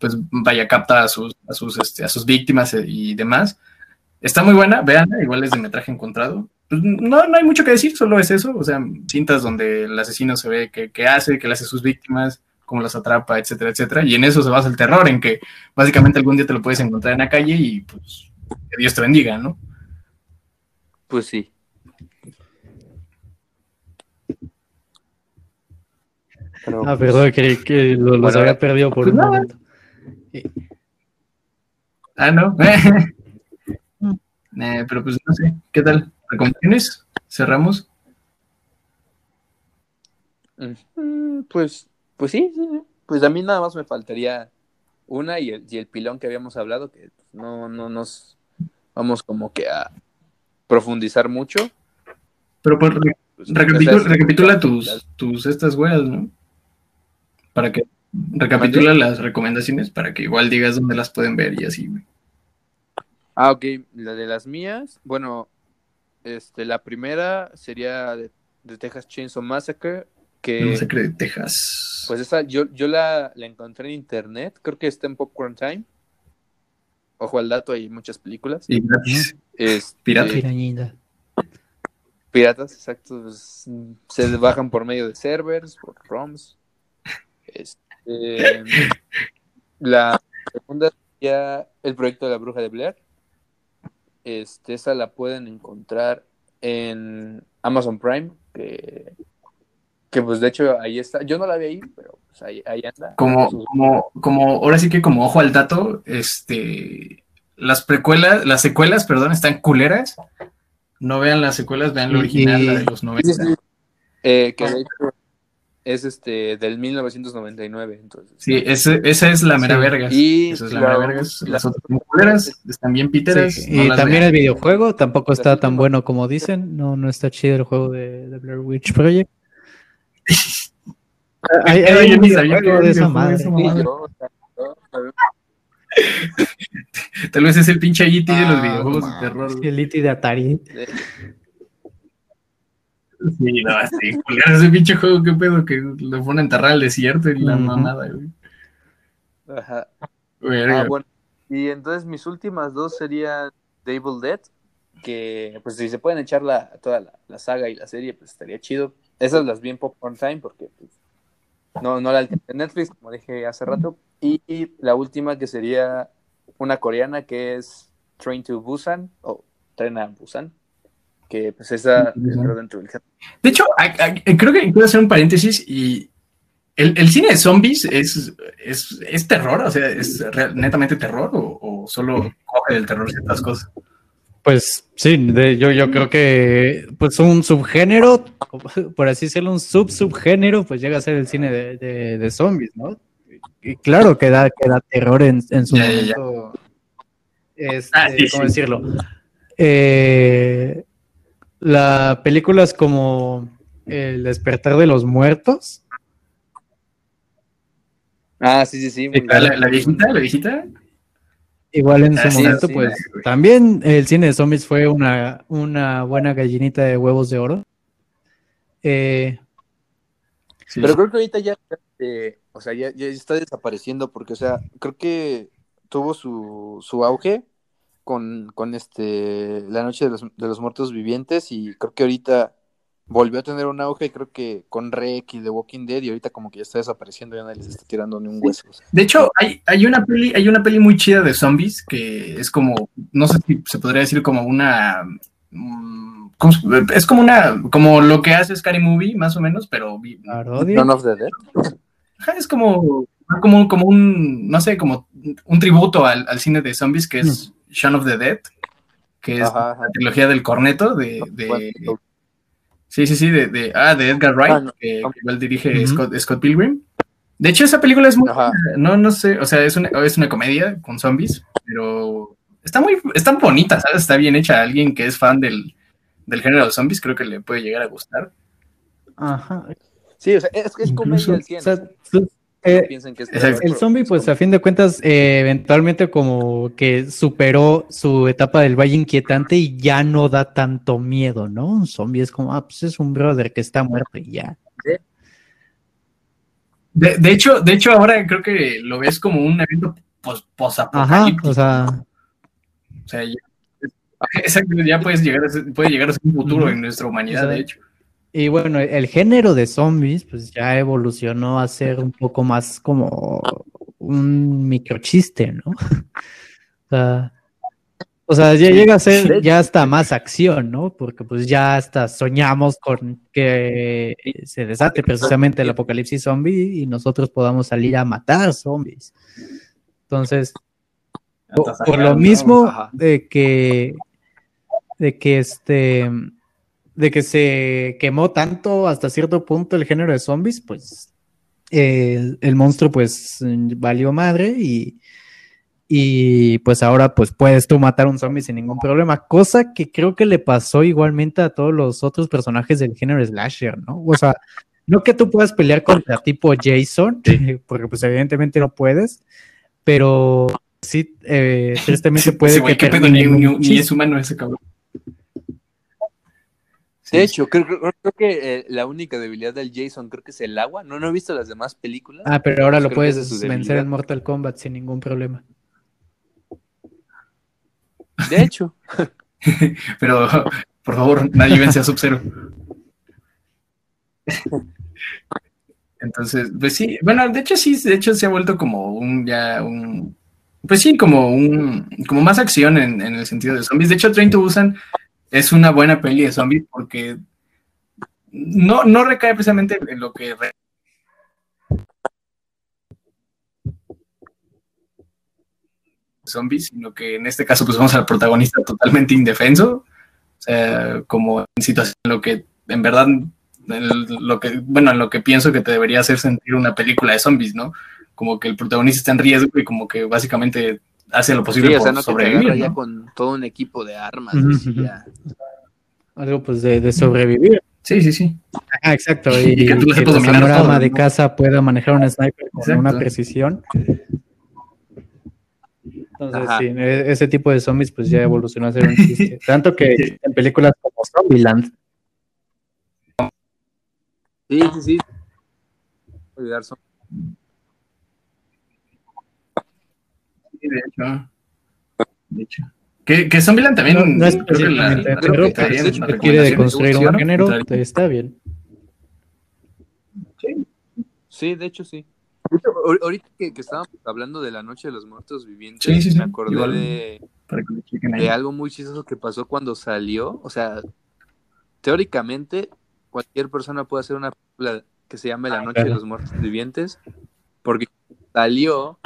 pues vaya capta a sus, a sus, este, a sus víctimas eh, y demás. Está muy buena, veanla, igual es de metraje encontrado. Pues, no, no hay mucho que decir, solo es eso, o sea, cintas donde el asesino se ve que, que hace, que le hace a sus víctimas, cómo las atrapa, etcétera, etcétera. Y en eso se basa el terror, en que básicamente algún día te lo puedes encontrar en la calle y pues que Dios te bendiga, ¿no? Pues sí. Pero, Ah, pues, perdón, creí que lo- los Bueno, había perdido por Pues un nada. momento. Ah, no. Eh, pero pues no sé, ¿qué tal? ¿Recomendaciones? ¿Cerramos? mm, Pues, pues sí, sí, sí. Pues a mí nada más me faltaría una y el, y el pilón que habíamos hablado, que no, no nos vamos como que a profundizar mucho. Pero pues, Pues, recapitula tus, tus estas weas, ¿no? Para que recapitula las recomendaciones para que igual digas dónde las pueden ver y así, güey. Ah, ok. La de las mías, bueno, este, la primera sería de, de Texas Chainsaw Massacre, que Masacre de Texas. pues esa yo, yo la, la encontré en internet, creo que está en Popcorn Time. Ojo al dato, hay muchas películas. y gratis. Este, Pirata. Pirañita. Piratas, exacto. pues, se bajan por medio de servers, por ROMs. Este, la segunda sería el proyecto de la bruja de Blair. Este, esa la pueden encontrar en Amazon Prime, que, que pues de hecho ahí está. Yo no la vi ahí, pero pues ahí, ahí anda. Como, Sus- como, como, ahora sí que como ojo al dato, este, las precuelas, las secuelas, perdón, están culeras. No vean las secuelas, vean la Y- original, la de los 90. Sí, sí, sí. Eh, que de hecho es este del 1999, entonces. Sí, ese- esa es la mera Sí. verga. Y Esa es la la- mera vergas. la- Las otras culeras, están bien. Sí, no y también vean. el videojuego tampoco está tan bueno como dicen. No, no está chido el juego de, de Blair Witch Project. hay, hay yo ni sabía que de esa madre. esa yo, Tal vez es el pinche IT de los Ah, videojuegos de terror. El IT de Atari. Sí, no, sí, culero, ese pinche juego, qué pedo, que lo pone a enterrar al desierto y la Ujú. mamada, güey. Ajá. Verga. Ah, bueno. Y entonces mis últimas dos serían Devil Dead, que pues si se pueden echar la, toda la, la saga y la serie, pues estaría chido. Esas las vi en Popcorn Time porque pues, no, no la alcancé en Netflix, como dije hace rato. Y, y la última que sería una coreana que es Train to Busan, o Tren a Busan, que pues esa Busan. entró dentro del género. De hecho, a- a- creo que quiero hacer un paréntesis y el, el cine de zombies es, es, es terror, o sea, es real- netamente terror o, o solo coge del terror ciertas cosas. Pues sí, de- yo, yo creo que pues un subgénero, por así decirlo, un sub-subgénero, pues llega a ser el cine de, de- de zombies, ¿no? Y claro que da, que da terror en, en su Ya, ya, ya. momento. Este, Ah, sí, ¿Cómo sí. decirlo? Eh, la películas como El despertar de los muertos. Ah, sí, sí, sí. muy La, la- viejita, la viejita, Igual en su Ah, sí, momento, sí, pues también el cine de zombies fue una, una buena gallinita de huevos de oro. Eh, sí, Pero creo que ahorita ya, eh, o sea, ya, ya está desapareciendo porque, o sea, creo que tuvo su, su auge con, con este La Noche de los, de los Muertos Vivientes y creo que ahorita volvió a tener un auge, creo que con Rec y The Walking Dead y ahorita como que ya está desapareciendo, ya nadie les está tirando ni un hueso. De hecho, hay, hay una peli, hay una peli muy chida de zombies que es como, no sé si se podría decir como una mm, ¿cómo se- es como una, como lo que hace Scary Movie, más o menos, pero vi- parodia. Dawn of the Dead. es como, como, como un, no sé, como un tributo al, al cine de zombies que es mm. Shaun of the Dead, que es la trilogía del corneto de, de sí, sí, sí, de, de, ah, de Edgar Wright, ah, que igual dirige Scott, Scott Pilgrim. De hecho, esa película es muy, no, no sé, o sea, es una, es una comedia con zombies, pero está muy, está bonita, ¿sabes? Está bien hecha. Alguien que es fan del, del género de zombies, creo que le puede llegar a gustar. Ajá. Sí, o sea, es, es comedia al 100. O sea, eh, el zombie, pues a fin de cuentas, eh, eventualmente como que superó su etapa del valle inquietante y ya no da tanto miedo, ¿no? Un zombie es como, ah, pues es un brother que está muerto y ya. De, de hecho, de hecho, ahora creo que lo ves como un evento posapocalíptico. o sea. O sea, ya, ya puedes llegar a puede llegar a ser un futuro en nuestra humanidad, de hecho. Y bueno, el género de zombies, pues ya evolucionó a ser un poco más como un microchiste, ¿no? o sea, ya llega a ser ya hasta más acción, ¿no? Porque pues ya hasta soñamos con que se desate precisamente el apocalipsis zombie y nosotros podamos salir a matar zombies. Entonces, por, lo mismo de que, de que este de que se quemó tanto hasta cierto punto el género de zombies, pues eh, el monstruo pues valió madre y, y pues ahora pues puedes tú matar un zombie sin ningún problema, cosa que creo que le pasó igualmente a todos los otros personajes del género slasher, ¿no? O sea, no que tú puedas pelear contra tipo Jason, porque pues evidentemente no puedes, pero sí, eh, tristemente puede que... ni es humano ese cabrón. De hecho, creo, que eh, la única debilidad del Jason creo que es el agua. No, no he visto las demás películas. Ah, pero ahora lo puedes vencer en Mortal Kombat sin ningún problema. De hecho. pero, por favor, nadie vence a Sub-Zero. Entonces, pues sí, bueno, de hecho sí, de hecho se ha vuelto como un ya un pues sí, como un como más acción en, en el sentido de zombies. De hecho, Train to Busan es una buena peli de zombies porque no, no recae precisamente en lo que zombies, sino que en este caso pues vamos al protagonista totalmente indefenso, o sea, como en situación en lo que en verdad lo que bueno, en lo que pienso que te debería hacer sentir una película de zombies, ¿no? Como que el protagonista está en riesgo y como que básicamente hace lo posible por sobrevivir. Ya con todo un equipo de armas. Algo pues de, sobrevivir. Sí, sí, sí. Ah, exacto. Y, que, tú que el de casa pueda manejar un sniper con una precisión. Entonces, sí, e, ese tipo de zombies pues ya evolucionó a ser un chiste. Tanto que en películas como Zombieland. Sí, sí, sí. Olvidar zombies de hecho. De hecho. Que, que Zombieland también. No, es precisamente, pero que quiere deconstruir un género, está bien. Sí. sí, de hecho sí. Ahorita que, que, estábamos hablando de la Noche de los Muertos Vivientes, me acordé de, de algo muy chistoso que pasó cuando salió. O sea, teóricamente, cualquier persona puede hacer una película que se llame La ah, Noche de los Muertos Vivientes, porque salió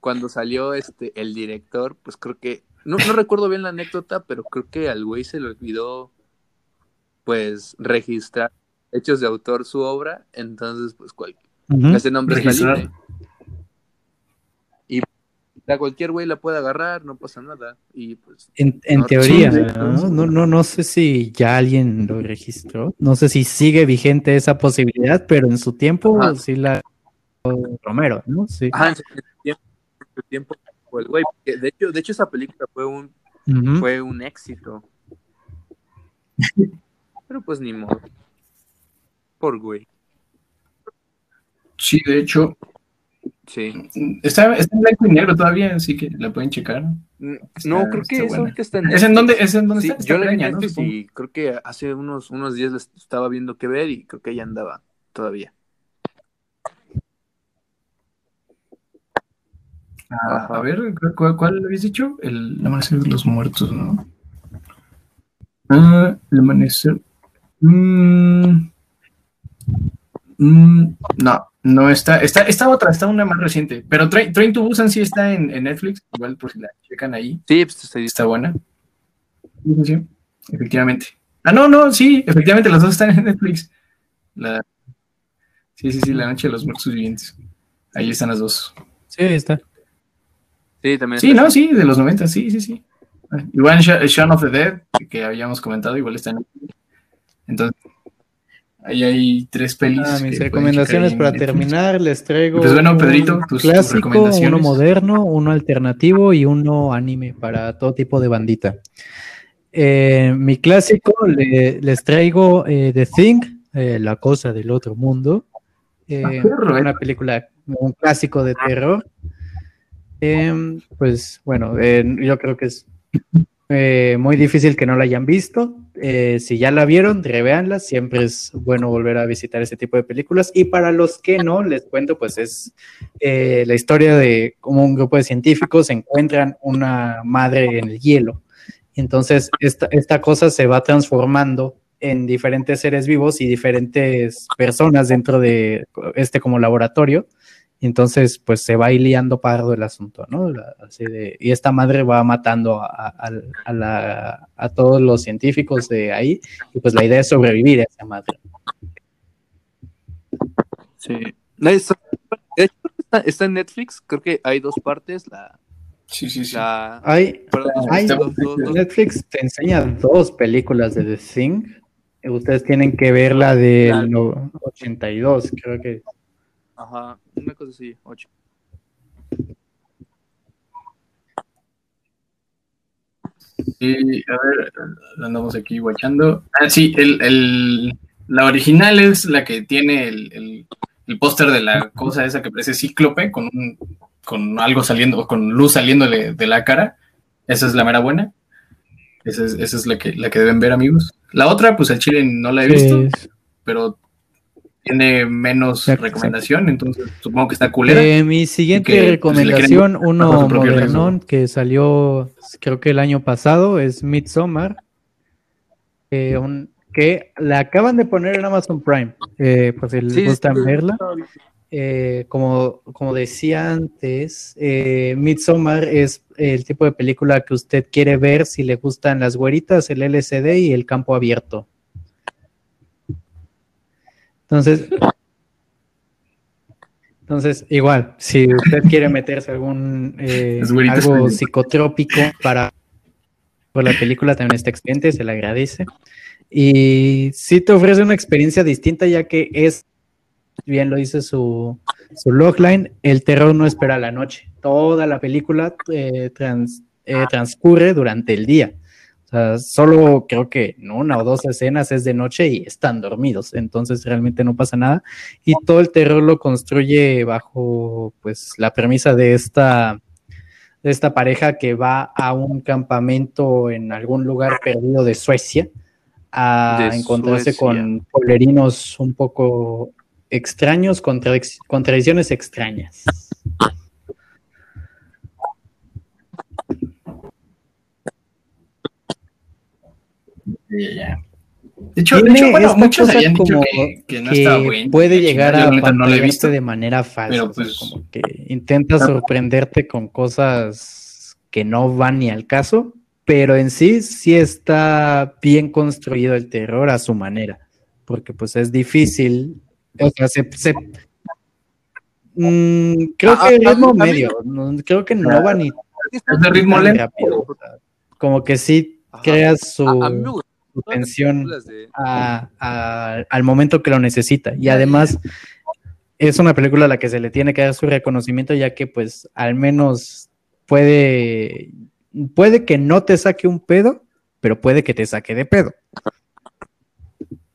cuando salió este el director, pues creo que, no, no recuerdo bien la anécdota, pero creo que al güey se le olvidó pues registrar hechos de autor su obra, entonces pues cual, ese nombre es libre. Y a cualquier güey la puede agarrar, no pasa nada. Y pues en, teoría, ¿no? ¿no? No, no, sé si ya alguien lo registró, no sé si sigue vigente esa posibilidad, pero en su tiempo sí la Romero, ¿no? Sí tiempo el güey. De hecho, de hecho, esa película fue un, fue un éxito. Pero pues ni modo. Por güey. Sí, de hecho. Sí. Está, está, en blanco y negro todavía, así que la pueden checar. Mm, no, creo que eso está en ¿Es en dónde, es en dónde está? Yo la vi y creo que hace unos, unos días estaba viendo que ver y creo que ya andaba todavía. A ver, ¿cuál, ¿cuál, habías dicho? El amanecer de los muertos, ¿no? Ah, el amanecer. Mm, Mm, no, no está, está, está otra, está una más reciente. Pero Train, Train to Busan sí está en, en Netflix, igual por si la checan ahí. Sí, pues está, Está buena. Sí, sí, sí, efectivamente. Ah, no, no, sí, efectivamente, las dos están en Netflix. La... Sí, sí, sí, La Noche de los Muertos Vivientes. Ahí están las dos. Sí, ahí está. Sí, también. Sí, no, sí, de los 90, sí, sí, sí. Ah, Igual Sha- Shaun of the Dead, que habíamos comentado, igual está en. Entonces, ahí hay tres pelis. Ah, mis recomendaciones para terminar, les traigo Pues bueno, un Pedrito, tus- tus clásico, recomendaciones. uno moderno, uno alternativo y uno anime para todo tipo de bandita. Eh, mi clásico le- les traigo eh, The Thing, eh, La cosa del otro mundo. Eh, Ah, una película, un clásico de terror. Em, pues bueno, eh, yo creo que es eh, muy difícil que no la hayan visto. Eh, si ya la vieron, revéanla. Siempre es bueno volver a visitar ese tipo de películas. Y para los que no, les cuento, pues es eh, la historia de cómo un grupo de científicos encuentran una madre en el hielo. Entonces, esta, esta cosa se va transformando en diferentes seres vivos y diferentes personas dentro de este como laboratorio. Y entonces, pues se va ahí liando pardo el asunto, ¿no? La- así de- y esta madre va matando a, a- a la- a todos los científicos de ahí. Y pues la idea es sobrevivir a esa madre. Sí. Está- de hecho, está, está en Netflix. Creo que hay dos partes. La. Sí, sí, sí. la Hay, perdón, hay- dos- dos- dos- Netflix te enseña dos películas de The Thing. Ustedes tienen que ver la del no- 82, creo que. Ajá, una cosa así. Ocho. Sí, a ver, lo andamos aquí guachando. Ah, sí, el, el- la original es la que tiene el, el- el póster de la cosa esa que parece cíclope con un, con algo saliendo, con luz saliéndole de la cara. Esa es la mera buena. Esa es, esa es la que la que deben ver, amigos. La otra, pues el chile no la he visto, pero tiene menos Exacto, recomendación, entonces supongo que está culera. Eh, mi siguiente que, pues, recomendación, uno modernón que salió creo que el año pasado, es Midsommar, eh, un- que la acaban de poner en Amazon Prime, eh, por si les Sí, gustan sí, verla. Eh, como, como decía antes, eh, Midsommar es el tipo de película que usted quiere ver si le gustan las güeritas, el LCD y el campo abierto. Entonces, entonces igual, si usted quiere meterse algún eh, algo psicotrópico para por la película también está excelente, se le agradece. Y sí te ofrece una experiencia distinta ya que es bien lo dice su, su logline, el terror no espera la noche. Toda la película eh, trans- eh, transcurre durante el día. Sea, solo creo que en una o dos escenas es de noche y están dormidos. Entonces realmente no pasa nada. Y todo el terror lo construye bajo pues la premisa de esta, de esta pareja que va a un campamento en algún lugar perdido de Suecia a De encontrarse Suecia. con polerinos un poco extraños, contradic- contradicciones extrañas. Ya. De hecho, de hecho, bueno, muchos habían dicho como que, que no que estaba bueno. puede llegar a no la he visto. de manera falsa, pero o sea, pues- como que intenta sorprenderte con cosas que no van ni al caso, pero en sí sí está bien construido el terror a su manera, porque pues es difícil, o sea, se, se- Mm, creo A- que el a- a ritmo medio, no- creo que no va ni Es de ritmo lento. rápido, o sea, como que sí Ajá. creas su, A, a su tensión de- a- a- al momento que lo necesita. Y además es una película a la que se le tiene que dar su reconocimiento, ya que pues al menos puede, puede que no te saque un pedo, pero puede que te saque de pedo.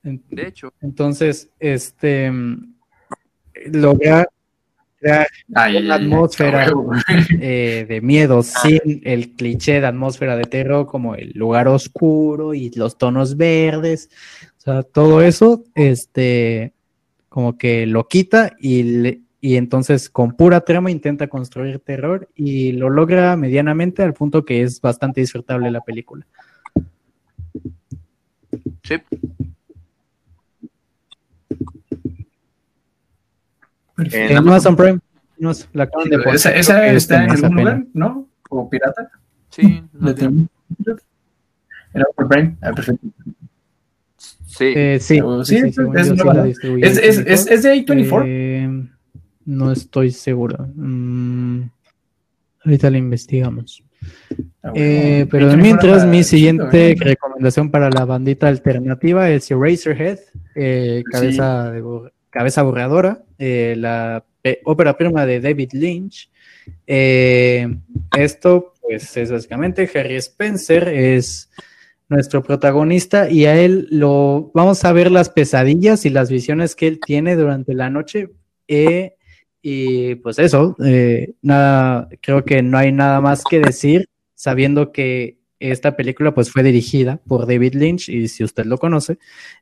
De hecho, Entonces, este mm, logra crear Ay, ay, una ay, ay, atmósfera. eh, de miedo sin el cliché de atmósfera de terror como el lugar oscuro y los tonos verdes. O sea, todo eso, este, como que lo quita y, le- y entonces con pura trama intenta construir terror y lo logra medianamente al punto que es bastante disfrutable la película. sí. En Amazon Prime. No, la acaban de poner. ¿Esa, esa está en algún pena. lugar, no? ¿O pirata? Sí, no ¿De tiene- ¿En Amazon Prime? Ah, perfecto. sí. Eh, sí, sí, sí, sí, es- es ¿Es, es, es, es de A24? Eh, no estoy seguro. Mm, ahorita la investigamos. Ah, bueno. Eh, pero A24 mientras, era mi siguiente recomendación para la bandita alternativa es Eraserhead, eh, Sí. cabeza, de cabeza borradora, eh, la pe- ópera prima de David Lynch. Eh, esto, pues, es básicamente Harry Spencer, es nuestro protagonista y a él lo vamos a ver las pesadillas y las visiones que él tiene durante la noche. eh, y pues eso, nada, creo que no hay nada más que decir, sabiendo que esta película pues fue dirigida por David Lynch y si usted lo conoce,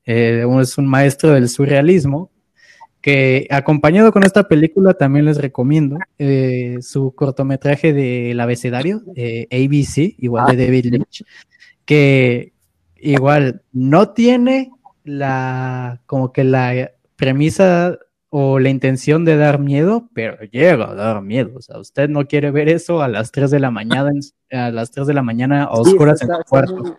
eh, es un maestro del surrealismo que acompañado con esta película también les recomiendo eh, su cortometraje del abecedario, eh, ABC, igual de David Lynch, que igual no tiene la como que la premisa o la intención de dar miedo, pero llega a dar miedo. O sea, usted no quiere ver eso a las 3 de la mañana, en- a las 3 de la mañana a oscuras en su cuarto. muy-.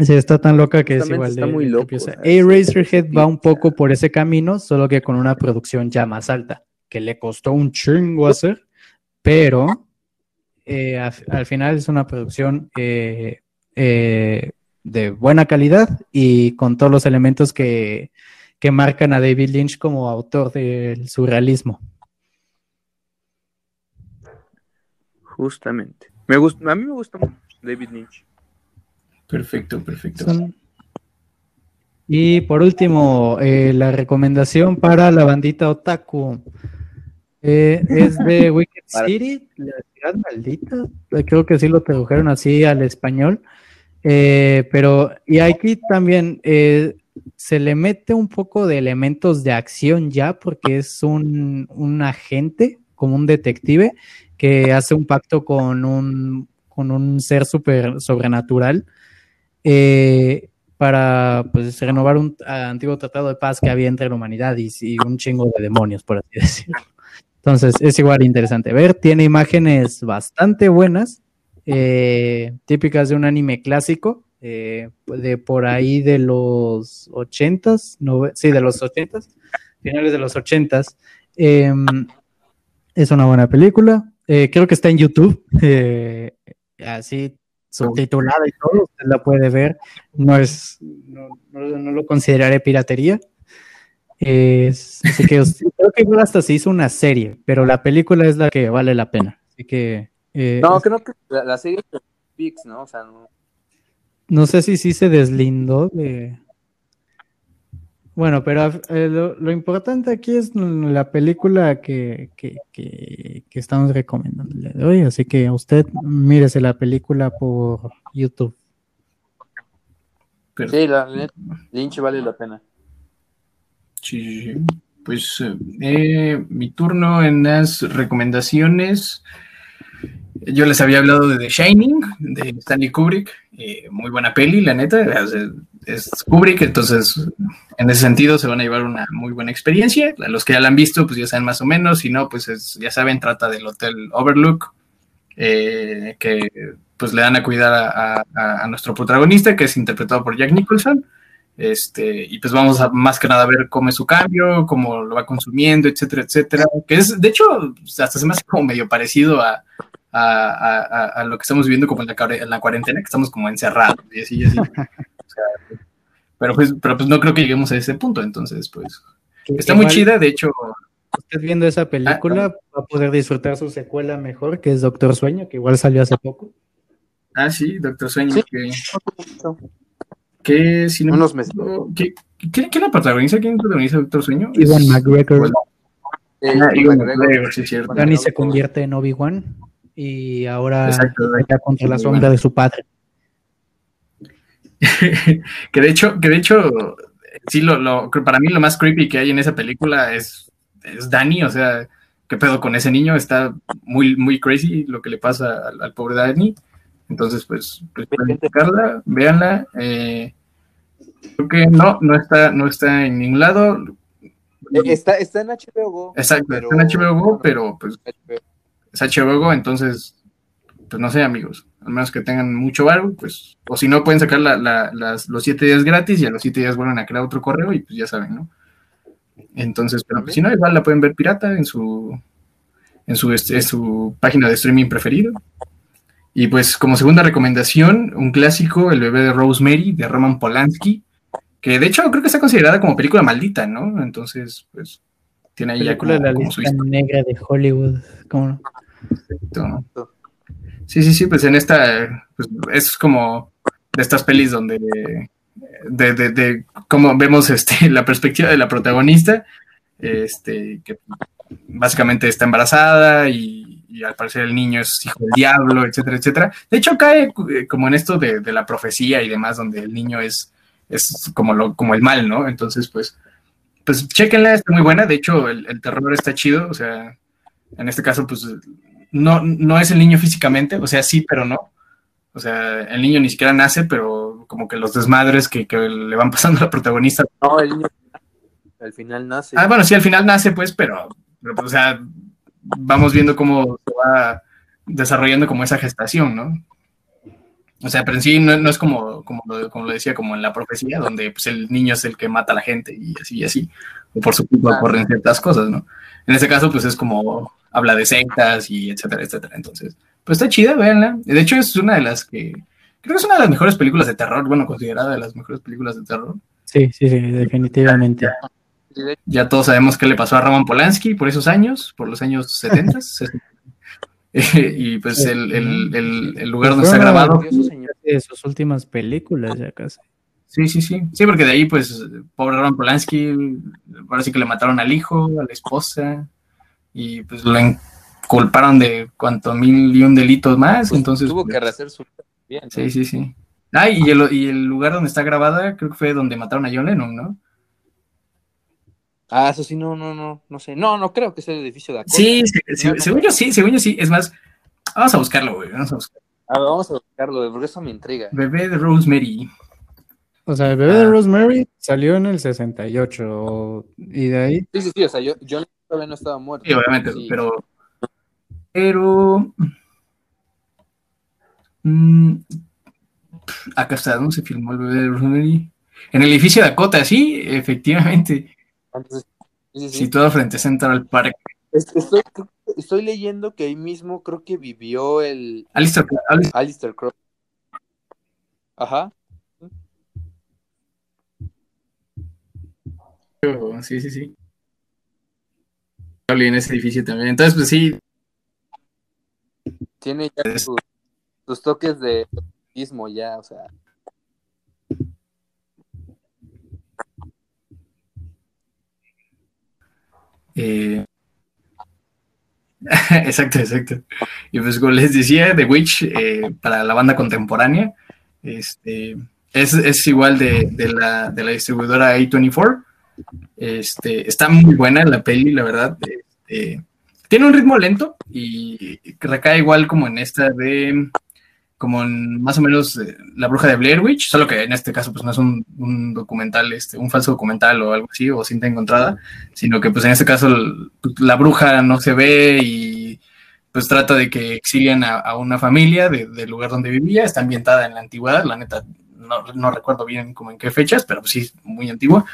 Sí, está tan loca que es igual está de, muy de loco, o sea, Eraserhead va un poco por ese camino, solo que con una producción ya más alta, que le costó un chingo hacer, pero eh, a- al final es una producción eh, eh, de buena calidad y con todos los elementos que, que marcan a David Lynch como autor del surrealismo. Justamente. Me gusta, a mí me gusta mucho David Lynch. Perfecto, perfecto. Son- Y por último, eh, la recomendación para la bandita Otaku eh, es de Wicked City, la ciudad maldita. Eh, Creo que sí lo tradujeron así al español. Eh, pero, y aquí también eh, se le mete un poco de elementos de acción ya, porque es un, un agente, como un detective, que hace un pacto con un, con un ser super, sobrenatural eh, para pues, renovar un antiguo tratado de paz que había entre la humanidad y, un chingo de demonios, por así decirlo. Entonces, es igual interesante ver. Tiene imágenes bastante buenas, eh, típicas de un anime clásico, eh, de por ahí de los ochentas, sí, de los ochentas, finales de los ochentas. Em, es una buena película. Creo que está en YouTube. así subtitulada y todo, usted la puede ver. No es, no, no- no lo consideraré piratería. Es- así que creo que hasta se hizo una serie, pero la película es la que vale la pena. Así que eh, No, creo que la, la serie de Pix, ¿no? O sea, no. no sé si sí se deslindó de. Bueno, pero eh, lo, lo importante aquí es la película que, que, que- que estamos recomendando el día de hoy. Así que usted mírese la película por YouTube. Sí, la, la Lynch vale la pena. Sí, sí, sí. Pues eh, eh, mi turno en las recomendaciones. Yo les había hablado de The Shining, de Stanley Kubrick. muy buena peli, la neta. Es Kubrick, entonces en ese sentido se van a llevar una muy buena experiencia. Los que ya la han visto, pues ya saben más o menos. Si no, pues es- ya saben, trata del Hotel Overlook, eh, que pues le dan a cuidar a, a- a nuestro protagonista, que es interpretado por Jack Nicholson. Este, y pues vamos a más que nada a ver cómo es su cambio, cómo lo va consumiendo, etcétera, etcétera. Que es, de hecho, hasta se me hace como medio parecido a, a, a- a- lo que estamos viviendo como en la, en la cuarentena, que estamos como encerrados y así, y así. O sea, pero pues, pero pues no creo que lleguemos a ese punto, entonces pues está muy chida, de hecho, Usted viendo esa película va a poder disfrutar su secuela mejor, que es Doctor Sueño, que igual salió hace poco. ah sí, Doctor Sueño, Sí. que, que si no Unos meses. ¿qué- ¿quién, quién la protagoniza? ¿Quién protagoniza Doctor Sueño? Iwan Es- McGregor. Bueno, Eh, ah, Ewan McGregor. McGregor, sí, cierto. Dani se convierte en Obi-Wan y ahora Exacto, pelea contra la sombra de su padre. que de hecho, que de hecho, sí, lo, lo, para mí lo más creepy que hay en esa película es, es Danny, o sea, qué pedo con ese niño, está muy, muy crazy lo que le pasa al, al pobre Danny. Entonces, pues, pues pueden buscarla, véanla. eh, creo que no, no está, no está en ningún lado. Eh, Está, está en HBO Go. Exacto, pero- está en HBO Go, pero pues HBO. Go, entonces, pues no sé, amigos, al menos que tengan mucho valor, pues, o si no, pueden sacar la- la- las, los siete días gratis y a los siete días vuelven a crear otro correo y pues ya saben, ¿no? Entonces, pero pues, si no, igual la pueden ver pirata en su, en su, este, en su página de streaming preferido. Y pues como segunda recomendación, un clásico, El bebé de Rosemary, de Roman Polanski, que de hecho creo que está considerada como película maldita, ¿no? Entonces, pues, tiene ahí ya Película como, de la como su lista negra de Hollywood. ¿Cómo no? Sí, sí, sí, pues en esta, pues es como de estas pelis donde, de, de, de como vemos este, la perspectiva de la protagonista, este, que básicamente está embarazada y, y al parecer el niño es hijo del diablo, etcétera, etcétera. De hecho, cae eh, como en esto de, de la profecía y demás, donde el niño es, es como, lo, como el mal, ¿no? Entonces, pues, pues chéquenla, está muy buena. De hecho, el, el terror está chido, o sea, en este caso, pues no, no es el niño físicamente, o sea, sí, pero no. O sea, el niño ni siquiera nace, pero como que los desmadres que, que le van pasando a la protagonista. No, el niño al final nace. Ah, bueno, sí, al final nace, pues, pero, pero, pues, o sea, vamos viendo cómo se va desarrollando como esa gestación, ¿no? O sea, pero en sí no, no es como, como, lo, como lo decía, como en la profecía, donde pues, el niño es el que mata a la gente y así y así. O por su culpa Ah. ocurren ciertas cosas, ¿no? En este caso, pues es como habla de sectas y etcétera, etcétera. Entonces, pues está chida, véanla. De hecho, es una de las que. Creo que es una de las mejores películas de terror, bueno, considerada de las mejores películas de terror. Sí, sí, sí, definitivamente. De- Ya todos sabemos qué le pasó a Roman Polanski por esos años, por los años 70. y pues el, el, el, el lugar donde está Bueno, grabado. De sus últimas películas, ya casi. Sí, sí, sí. Sí, porque de ahí, pues, pobre Roman Polanski, ahora sí que le mataron al hijo, a la esposa, y pues lo inculparon de cuanto mil y un delitos más. Pues, entonces, tuvo pues, que rehacer su bien. ¿no? Sí, sí, sí. Ah, y el, y el lugar donde está grabada, creo que fue donde mataron a John Lennon, ¿no? Ah, eso sí, no, no, no, no sé. No, no creo que sea el edificio de Dakota. Sí, No, no. según yo sí, según yo sí. Es más, vamos a buscarlo, güey. Vamos a buscar. A ver, vamos a buscarlo, porque eso me intriga. Bebé de Rosemary. O sea, el bebé de Ah. Rosemary salió en el 68 y de ahí Sí, sí, sí, o sea, yo, yo todavía no estaba muerto. Sí, obviamente, Sí. pero. Pero. mm, acá está, ¿dónde se filmó el bebé de Rosemary? En el edificio de Dakota, sí, efectivamente. Entonces, sí, sí, sí. Situado frente a Central Park. Es- Estoy, estoy leyendo que ahí mismo creo que vivió el Alistair, Alistair- Alistair Crow. Ajá. sí, sí, sí. en ese edificio también. Entonces, pues sí, Tiene ya sus toques de mismo ya, o sea. Eh, exacto, exacto. Y pues como les decía, The Witch eh, para la banda contemporánea este, es, es igual de, de la, de la distribuidora A24. Este, está muy buena la peli, la verdad. Este, tiene un ritmo lento y recae igual como en esta de como en más o menos eh, la bruja de Blair Witch, solo que en este caso pues no es un, documental, este, un falso documental o algo así, o cinta encontrada, sino que pues en este caso el- la bruja no se ve y pues trata de que exilian a, una familia de- del lugar donde vivía, está ambientada en la antigüedad, la neta no, no recuerdo bien como en qué fechas, pero pues sí, muy antigua.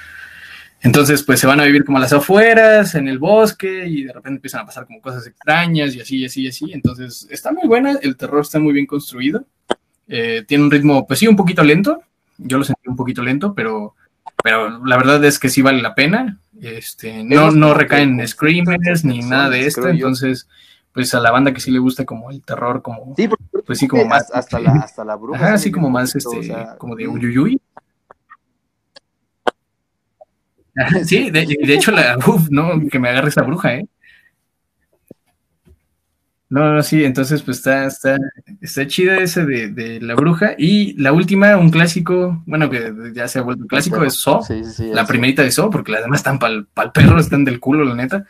Entonces, pues se van a vivir como a las afueras, en el bosque, y de repente empiezan a pasar como cosas extrañas y así, y así, y así. Entonces, está muy buena, el terror está muy bien construido. Eh, tiene un ritmo, pues sí, un poquito lento. Yo lo sentí un poquito lento, pero, pero la verdad es que sí vale la pena. Este, no, no recaen que- screamers ni nada de esto. Entonces, pues a la banda que sí le gusta como el terror, como, Sí, pues sí, como más. hasta la, hasta la bruja. Ajá, sí, como un más, este, como de uyuyuy. Sí, de, de hecho, la, uf, no, que me agarre esa bruja, ¿eh? No, no, sí, entonces pues está, está, está chida ese de, de la bruja. Y la última, un clásico, bueno, que ya se ha vuelto un clásico, es. Sí, sí, sí. La eso. primerita de Saw, porque las demás están pa'l pal perro, están del culo, la neta.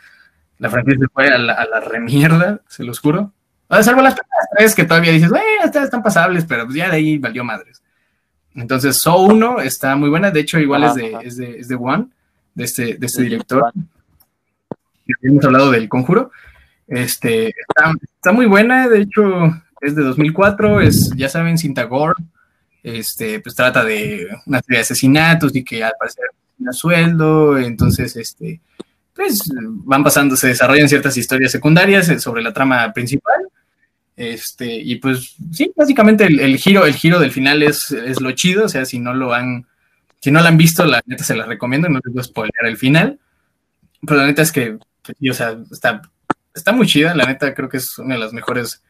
La franquicia se fue a la, a la remierda, se los juro. A salvo las primeras tres que todavía dices, bueno, estas están pasables, pero pues ya de ahí valió madres. Entonces, Saw 1 está muy buena, de hecho, igual Ajá, es, de, ajá. es, de, es de One, de este, de este director. habíamos hablado del conjuro. Este, está, está, muy buena, de hecho, es de 2004, es, ya saben, cinta gore, este, pues trata de una serie de asesinatos y que al parecer a sueldo, entonces, este, pues van pasando, se desarrollan ciertas historias secundarias sobre la trama principal, este, y pues sí, básicamente el, giro, el giro del final es, es, lo chido, o sea, si no lo han, si no lo han visto, la neta se la recomiendo, no les voy a spoilear el final, pero la neta es que, o sea, está, está muy chida, la neta creo que es una de las mejores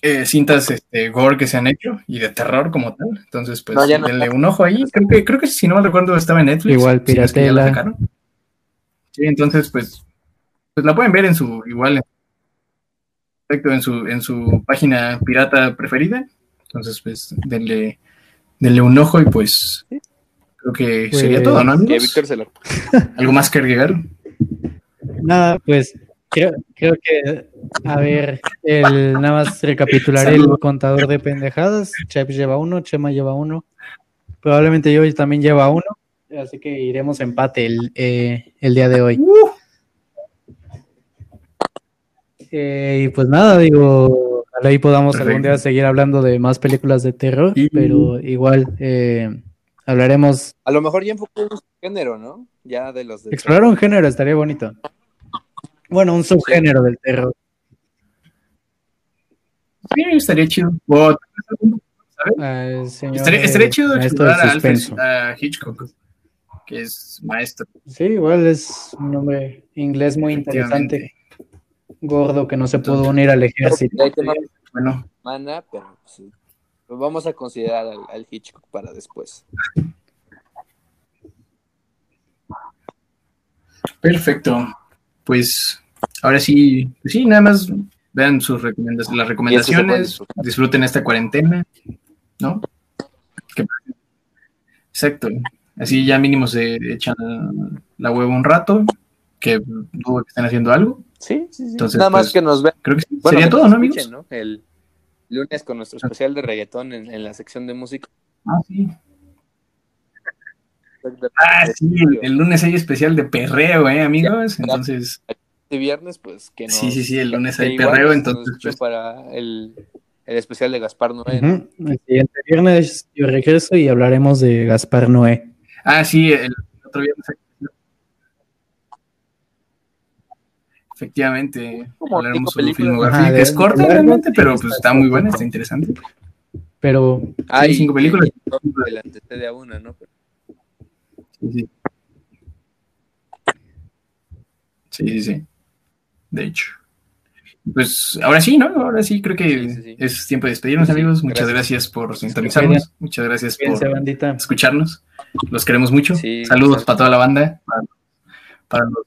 eh, cintas este, gore que se han hecho y de terror como tal. Entonces, pues denle un ojo ahí. Creo que, creo que si no me recuerdo estaba en Netflix. Igual, piratela. sí, entonces, pues, pues la pueden ver en su, igual, en su, en su página pirata preferida. Entonces, pues, denle, denle un ojo y pues creo que sería todo, ¿no? ¿Algo más que agregar? Nada, pues Creo, creo, que, a ver, el, nada más recapitular el contador de pendejadas. Chep lleva uno, Chema lleva uno. Probablemente yo también lleva uno. Así que iremos empate el, eh, el día de hoy. Uh. Eh, y pues nada, digo, ahí podamos algún día seguir hablando de más películas de terror, pero igual eh, hablaremos. A lo mejor ya enfocó un género, ¿no? Ya de los. De Explorar un género estaría bonito. Bueno, un subgénero del terror. Sí, estaría chido. estaría, chido explorar a, Alfred, a Hitchcock, que es maestro. Sí, igual es un nombre inglés muy interesante. Gordo que no se pudo unir al ejército. Bueno. Mana, pero sí. Vamos a considerar al, al Hitchcock para después. Perfecto. Pues ahora sí, pues sí, nada más vean sus recomendaciones, las recomendaciones, disfruten esta cuarentena, ¿no? Exacto. Así ya mínimo se echan la hueva un rato, que dudo que estén haciendo algo. Sí, sí, sí. Nada más pues, que nos vean. Creo que sería todo, ¿no, amigos? El lunes con nuestro especial de reggaetón en, la sección de música. Ah, sí. Ah, sí, el, lunes hay especial de perreo, ¿eh, amigos? Entonces viernes, pues que no. Sí, sí, sí, el lunes hay perreo, entonces. Pues... Para el, el, especial de Gaspar Noé. El siguiente viernes yo regreso y hablaremos de Gaspar Noé. Ah, sí, el otro viernes. Efectivamente, hablaremos sobre filmografía, que es corta realmente, pero pues está muy buena, está interesante. Pero hay cinco películas. de a una, ¿no? Sí, sí. Sí, sí, sí de hecho. Pues ahora sí, ¿no? Ahora sí, creo que es tiempo de despedirnos, amigos. Muchas gracias, por sintonizarnos. Muchas gracias por escucharnos. Los queremos mucho. Saludos para toda la banda. Para, los...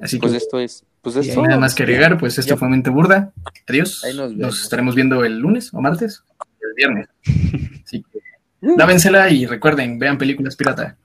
Así pues esto es. Pues esto, nada más que agregar, pues esto fue Mente Burda. Adiós. Nos, estaremos viendo el lunes o martes, el viernes. Así que lávensela y recuerden, vean películas pirata.